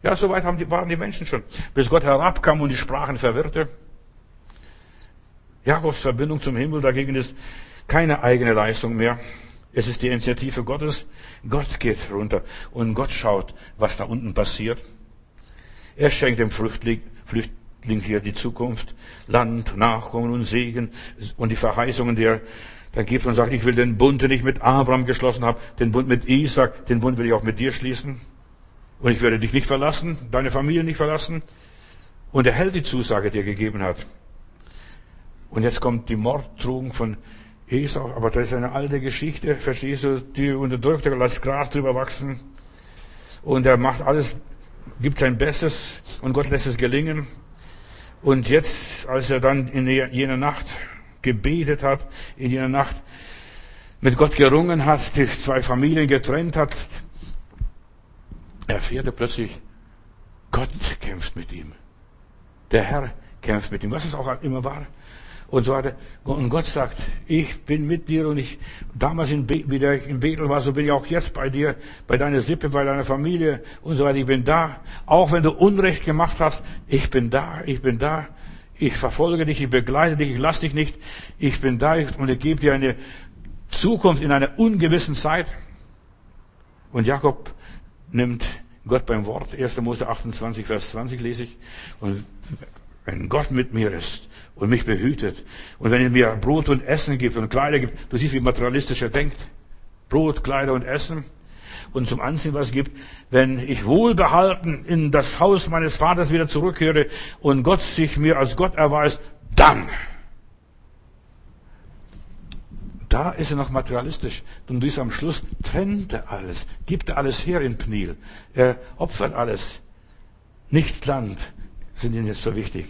Ja, so weit waren die Menschen schon. Bis Gott herabkam und die Sprachen verwirrte. Jakobs Verbindung zum Himmel dagegen ist keine eigene Leistung mehr. Es ist die Initiative Gottes. Gott geht runter und Gott schaut, was da unten passiert. Er schenkt dem Flüchtling, Flüchtling hier die Zukunft, Land, Nachkommen und Segen und die Verheißungen, die er da gibt und sagt, ich will den Bund, den ich mit Abraham geschlossen habe, den Bund mit Isaac, den Bund will ich auch mit dir schließen. Und ich werde dich nicht verlassen, deine Familie nicht verlassen. Und er hält die Zusage, die er gegeben hat. Und jetzt kommt die Morddrohung von Esau, aber das ist eine alte Geschichte, verstehst du, die unterdrückt, er lässt Gras drüber wachsen. Und er macht alles, gibt sein Bestes und Gott lässt es gelingen. Und jetzt, als er dann in jener Nacht gebetet hat, in jener Nacht mit Gott gerungen hat, die zwei Familien getrennt hat, erfährt er plötzlich, Gott kämpft mit ihm. Der Herr kämpft mit ihm, was es auch immer war. Und so weiter. Und Gott sagt, ich bin mit dir und ich, damals in, Be wie ich in Bethel war, so bin ich auch jetzt bei dir, bei deiner Sippe, bei deiner Familie und so weiter. Ich bin da. Auch wenn du Unrecht gemacht hast, ich bin da, ich bin da. Ich verfolge dich, ich begleite dich, ich lasse dich nicht. Ich bin da und ich gebe dir eine Zukunft in einer ungewissen Zeit. Und Jakob nimmt Gott beim Wort. 1. Mose 28, Vers 20 lese ich. Und wenn Gott mit mir ist und mich behütet und wenn er mir Brot und Essen gibt und Kleider gibt, du siehst, wie materialistisch er denkt. Brot, Kleider und Essen und zum Anziehen was gibt, wenn ich wohlbehalten in das Haus meines Vaters wieder zurückkehre und Gott sich mir als Gott erweist, dann Da ist er noch materialistisch. Und dies am Schluss trennt er alles, gibt alles her in Pnil. Er opfert alles. Nicht Land sind ihm jetzt so wichtig.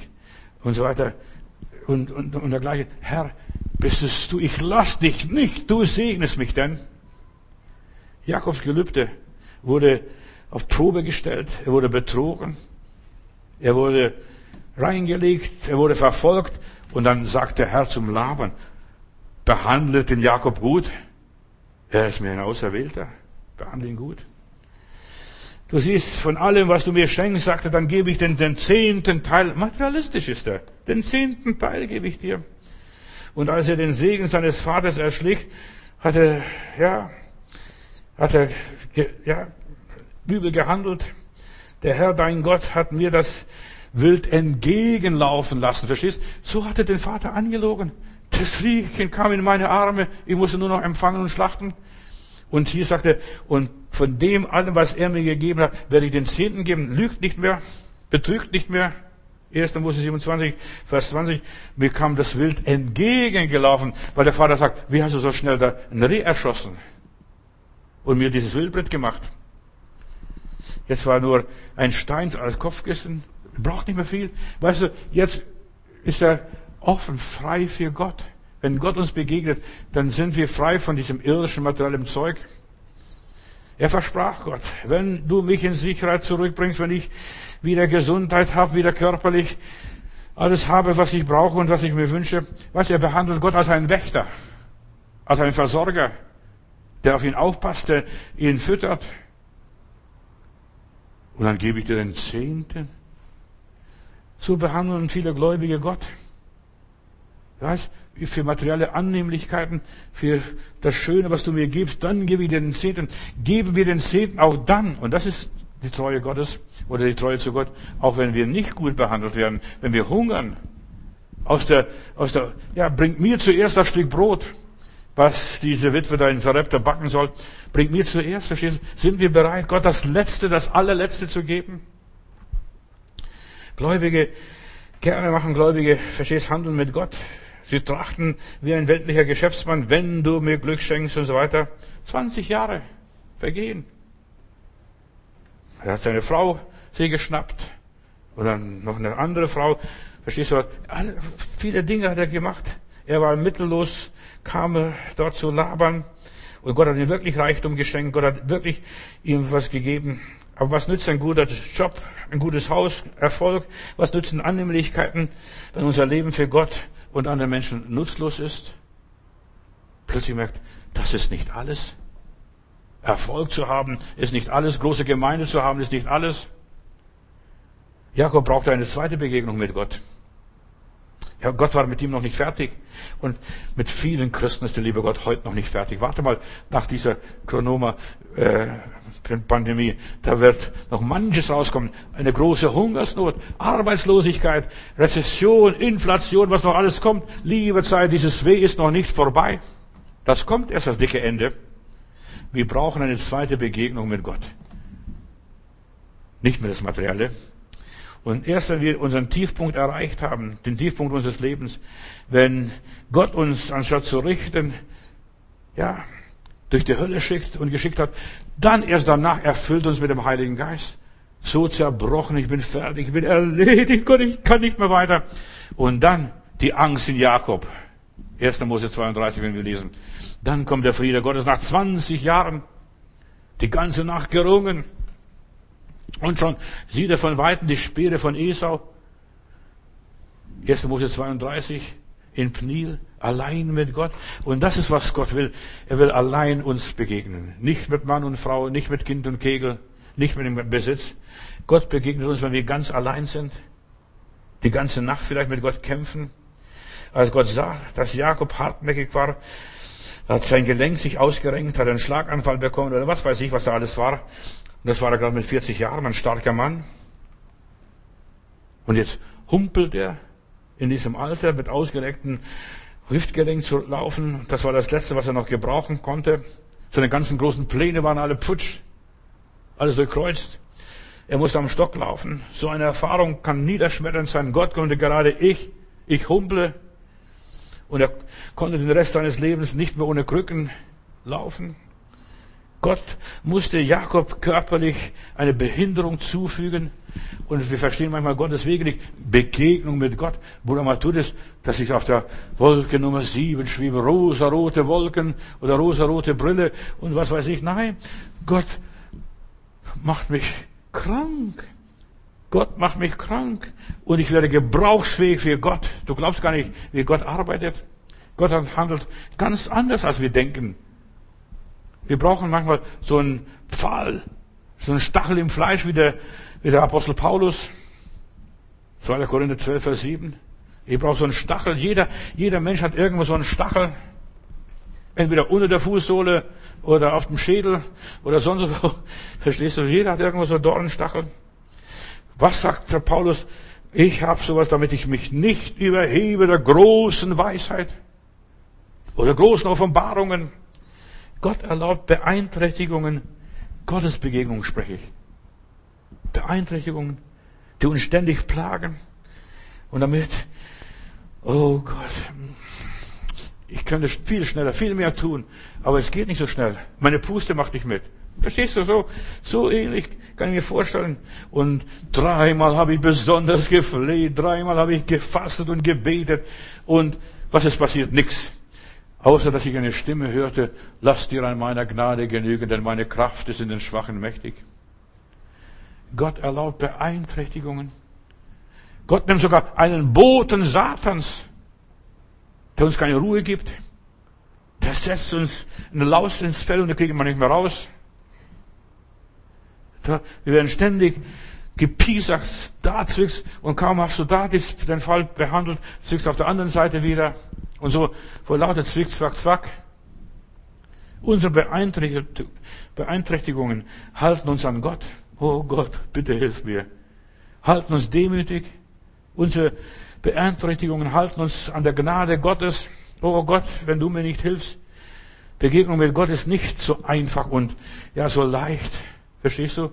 Und so weiter. Und, und, und dergleichen. Herr, bist du, ich lass dich nicht, du segnest mich denn. Jakobs Gelübde wurde auf Probe gestellt, er wurde betrogen, er wurde reingelegt, er wurde verfolgt und dann sagt der Herr zum Laban, behandle den Jakob gut. Er ist mir ein Auserwählter. Behandle ihn gut. Du siehst, von allem, was du mir schenkst, sagte, dann gebe ich den, den zehnten Teil. Materialistisch ist er. Den zehnten Teil gebe ich dir. Und als er den Segen seines Vaters erschlich, hat er, ja, hat er, ja, übel gehandelt. Der Herr, dein Gott, hat mir das Wild entgegenlaufen lassen. Verstehst? So hat er den Vater angelogen. Das Riechen kam in meine Arme, ich musste nur noch empfangen und schlachten. Und hier sagt er, und von dem allem, was er mir gegeben hat, werde ich den Zehnten geben, lügt nicht mehr, betrügt nicht mehr. 1. Mose 27, Vers 20, mir kam das Wild entgegengelaufen, weil der Vater sagt, wie hast du so schnell da ein Reh erschossen? Und mir dieses Wildbrett gemacht. Jetzt war nur ein Stein als Kopfkissen, braucht nicht mehr viel. Weißt du, jetzt ist er offen, frei für Gott. Wenn Gott uns begegnet, dann sind wir frei von diesem irdischen materiellen Zeug. Er versprach Gott, wenn du mich in Sicherheit zurückbringst, wenn ich wieder Gesundheit habe, wieder körperlich, alles habe, was ich brauche und was ich mir wünsche. Was er behandelt Gott als einen Wächter, als einen Versorger, der auf ihn aufpasst, der ihn füttert. Und dann gebe ich dir den Zehnten. So behandeln viele Gläubige Gott. Was? Für materielle Annehmlichkeiten, für das Schöne, was du mir gibst, dann gebe ich dir den Zehnten. Geben wir den Zehnten auch dann, und das ist die Treue Gottes oder die Treue zu Gott, auch wenn wir nicht gut behandelt werden, wenn wir hungern, aus der, aus der, ja, bringt mir zuerst das Stück Brot, was diese Witwe da in Sarepta backen soll. Bringt mir zuerst, verstehst du? Sind wir bereit, Gott das Letzte, das Allerletzte zu geben? Gläubige, gerne machen Gläubige, verstehst, handeln mit Gott. Sie trachten wie ein weltlicher Geschäftsmann, wenn du mir Glück schenkst und so weiter. 20 Jahre vergehen. Er hat seine Frau sie geschnappt. Oder noch eine andere Frau. Verstehst du? Viele Dinge hat er gemacht. Er war mittellos, kam dort zu labern. Und Gott hat ihm wirklich Reichtum geschenkt. Gott hat wirklich ihm was gegeben. Aber was nützt ein guter Job, ein gutes Haus, Erfolg? Was nützen Annehmlichkeiten, wenn unser Leben für Gott und andere Menschen nutzlos ist? Plötzlich merkt, das ist nicht alles. Erfolg zu haben ist nicht alles. Große Gemeinde zu haben ist nicht alles. Jakob brauchte eine zweite Begegnung mit Gott. Ja, Gott war mit ihm noch nicht fertig. Und mit vielen Christen ist der liebe Gott heute noch nicht fertig. Warte mal, nach dieser Chronoma-Pandemie, äh, da wird noch manches rauskommen. Eine große Hungersnot, Arbeitslosigkeit, Rezession, Inflation, was noch alles kommt. Liebe Zeit, dieses Weh ist noch nicht vorbei. Das kommt erst das dicke Ende. Wir brauchen eine zweite Begegnung mit Gott. Nicht mehr das Materielle, und erst wenn wir unseren Tiefpunkt erreicht haben, den Tiefpunkt unseres Lebens, wenn Gott uns anstatt zu richten, ja, durch die Hölle schickt und geschickt hat, dann erst danach erfüllt uns mit dem Heiligen Geist. So zerbrochen, ich bin fertig, ich bin erledigt, Gott, ich kann nicht mehr weiter. Und dann die Angst in Jakob. 1. Mose 32, wenn wir lesen. Dann kommt der Friede Gottes nach 20 Jahren. Die ganze Nacht gerungen. Und schon sieht er von Weitem die Speere von Esau. 1. Mose 32 in Pnil, allein mit Gott. Und das ist, was Gott will. Er will allein uns begegnen. Nicht mit Mann und Frau, nicht mit Kind und Kegel, nicht mit dem Besitz. Gott begegnet uns, wenn wir ganz allein sind. Die ganze Nacht vielleicht mit Gott kämpfen. Als Gott sah, dass Jakob hartnäckig war, hat sein Gelenk sich ausgerenkt, hat einen Schlaganfall bekommen oder was weiß ich, was da alles war. Und das war er gerade mit 40 Jahren, ein starker Mann. Und jetzt humpelt er in diesem Alter mit ausgereckten Hüftgelenk zu laufen. Das war das Letzte, was er noch gebrauchen konnte. Seine ganzen großen Pläne waren alle futsch. Alles durchkreuzt. Er musste am Stock laufen. So eine Erfahrung kann niederschmetternd sein. Gott konnte gerade ich, ich humple. Und er konnte den Rest seines Lebens nicht mehr ohne Krücken laufen. Gott musste Jakob körperlich eine Behinderung zufügen. Und wir verstehen manchmal Gottes Wege nicht. Begegnung mit Gott. Bruder Matthäus, dass ich auf der Wolke Nummer sieben schwiebe, rosarote Wolken oder rosarote Brille und was weiß ich. Nein, Gott macht mich krank. Gott macht mich krank und ich werde gebrauchsfähig für Gott. Du glaubst gar nicht, wie Gott arbeitet. Gott handelt ganz anders, als wir denken. Wir brauchen manchmal so einen Pfahl, so einen Stachel im Fleisch wie der, wie der Apostel Paulus. 2. Korinther 12, Vers 7. Ich brauche so einen Stachel. Jeder, jeder Mensch hat irgendwo so einen Stachel. Entweder unter der Fußsohle oder auf dem Schädel oder sonst wo. Verstehst du? Jeder hat irgendwo so einen Dornenstachel. Was sagt der Paulus? Ich habe sowas, damit ich mich nicht überhebe der großen Weisheit oder großen Offenbarungen. Gott erlaubt Beeinträchtigungen, Gottes Begegnung spreche ich. Beeinträchtigungen, die uns ständig plagen. Und damit, oh Gott, ich könnte viel schneller, viel mehr tun, aber es geht nicht so schnell. Meine Puste macht nicht mit. Verstehst du so? So ähnlich kann ich mir vorstellen. Und dreimal habe ich besonders gefleht, dreimal habe ich gefastet und gebetet. Und was ist passiert? Nix. Außer dass ich eine Stimme hörte, lass dir an meiner Gnade genügen, denn meine Kraft ist in den Schwachen mächtig. Gott erlaubt Beeinträchtigungen. Gott nimmt sogar einen Boten Satans, der uns keine Ruhe gibt. Der setzt uns eine Laus ins Fell und da kriegen wir nicht mehr raus. Wir werden ständig gepiesackt, da zwickst und kaum hast du da den Fall behandelt, zwickst auf der anderen Seite wieder. Und so vor lauter Zwick, Zwack, Zwack. Unsere Beeinträchtigungen halten uns an Gott. Oh Gott, bitte hilf mir. Halten uns demütig. Unsere Beeinträchtigungen halten uns an der Gnade Gottes. Oh Gott, wenn du mir nicht hilfst. Begegnung mit Gott ist nicht so einfach und ja, so leicht. Verstehst du?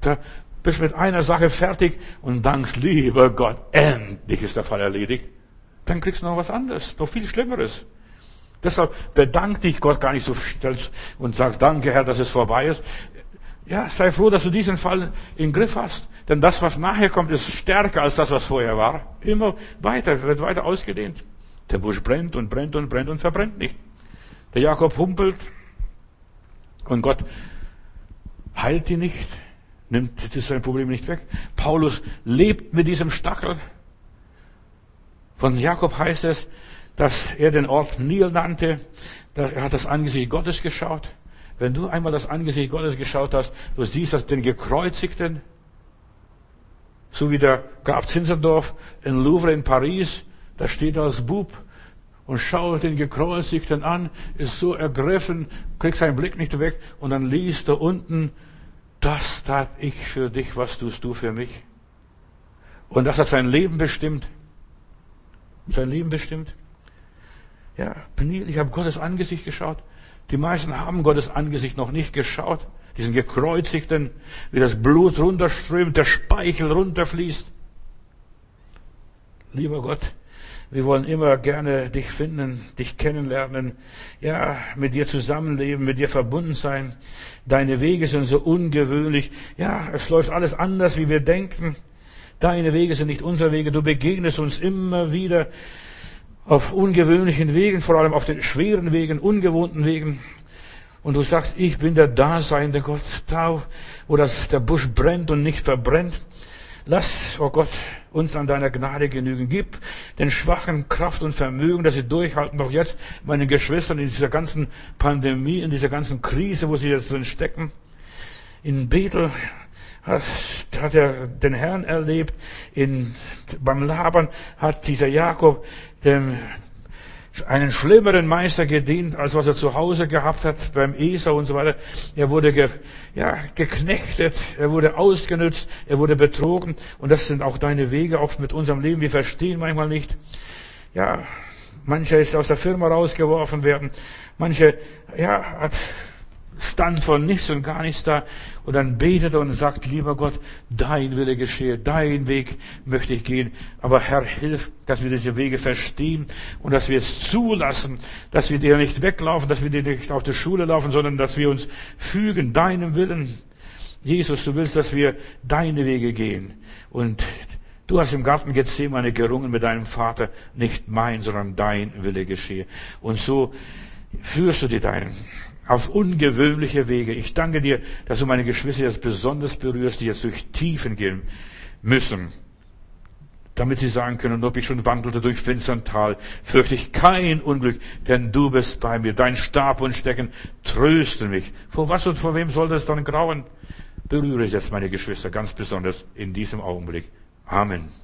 Da bist du mit einer Sache fertig und dankst, lieber Gott, endlich ist der Fall erledigt. Dann kriegst du noch was anderes, noch viel Schlimmeres. Deshalb bedank dich Gott gar nicht so stellst und sagst, danke Herr, dass es vorbei ist. Ja, sei froh, dass du diesen Fall im Griff hast. Denn das, was nachher kommt, ist stärker als das, was vorher war. Immer weiter, wird weiter ausgedehnt. Der Busch brennt und brennt und brennt und verbrennt nicht. Der Jakob humpelt und Gott heilt ihn nicht, nimmt sein Problem nicht weg. Paulus lebt mit diesem Stachel. Von Jakob heißt es, dass er den Ort Nil nannte. Er hat das Angesicht Gottes geschaut. Wenn du einmal das Angesicht Gottes geschaut hast, du siehst das den Gekreuzigten, so wie der Graf Zinzendorf in Louvre in Paris, da steht er als Bub und schaut den Gekreuzigten an, ist so ergriffen, kriegt seinen Blick nicht weg und dann liest er unten, das tat ich für dich, was tust du für mich? Und das hat sein Leben bestimmt. Sein Leben bestimmt. Ja, Peniel, ich habe Gottes Angesicht geschaut. Die meisten haben Gottes Angesicht noch nicht geschaut. Diesen gekreuzigten, wie das Blut runterströmt, der Speichel runterfließt. Lieber Gott, wir wollen immer gerne dich finden, dich kennenlernen, ja, mit dir zusammenleben, mit dir verbunden sein. Deine Wege sind so ungewöhnlich. Ja, es läuft alles anders, wie wir denken. Deine Wege sind nicht unsere Wege. Du begegnest uns immer wieder auf ungewöhnlichen Wegen, vor allem auf den schweren Wegen, ungewohnten Wegen. Und du sagst, ich bin der daseinende Gott, da, wo das, der Busch brennt und nicht verbrennt. Lass, oh Gott, uns an deiner Gnade genügen. Gib den Schwachen Kraft und Vermögen, dass sie durchhalten, auch jetzt meinen Geschwistern in dieser ganzen Pandemie, in dieser ganzen Krise, wo sie jetzt drin stecken. In Bethel hat, hat er den Herrn erlebt. In, beim Labern hat dieser Jakob dem einen schlimmeren Meister gedient, als was er zu Hause gehabt hat, beim Esau und so weiter. Er wurde ge, ja, geknechtet, er wurde ausgenützt, er wurde betrogen. Und das sind auch deine Wege oft mit unserem Leben. Wir verstehen manchmal nicht. Ja, mancher ist aus der Firma rausgeworfen werden. Manche, ja, hat stand von nichts und gar nichts da. Und dann betet er und sagt, lieber Gott, dein Wille geschehe, dein Weg möchte ich gehen. Aber Herr, hilf, dass wir diese Wege verstehen und dass wir es zulassen, dass wir dir nicht weglaufen, dass wir dir nicht auf die Schule laufen, sondern dass wir uns fügen, deinem Willen. Jesus, du willst, dass wir deine Wege gehen. Und Du hast im Garten Gethsemane gerungen mit deinem Vater, nicht mein, sondern dein Wille geschehe. Und so führst du dir deinen auf ungewöhnliche Wege. Ich danke dir, dass du meine Geschwister jetzt besonders berührst, die jetzt durch Tiefen gehen müssen, damit sie sagen können, ob ich schon wandelte durch finstern Tal, fürchte ich kein Unglück, denn du bist bei mir. Dein Stab und Stecken trösten mich. Vor was und vor wem soll das dann grauen? Berühre jetzt meine Geschwister ganz besonders in diesem Augenblick. Amen.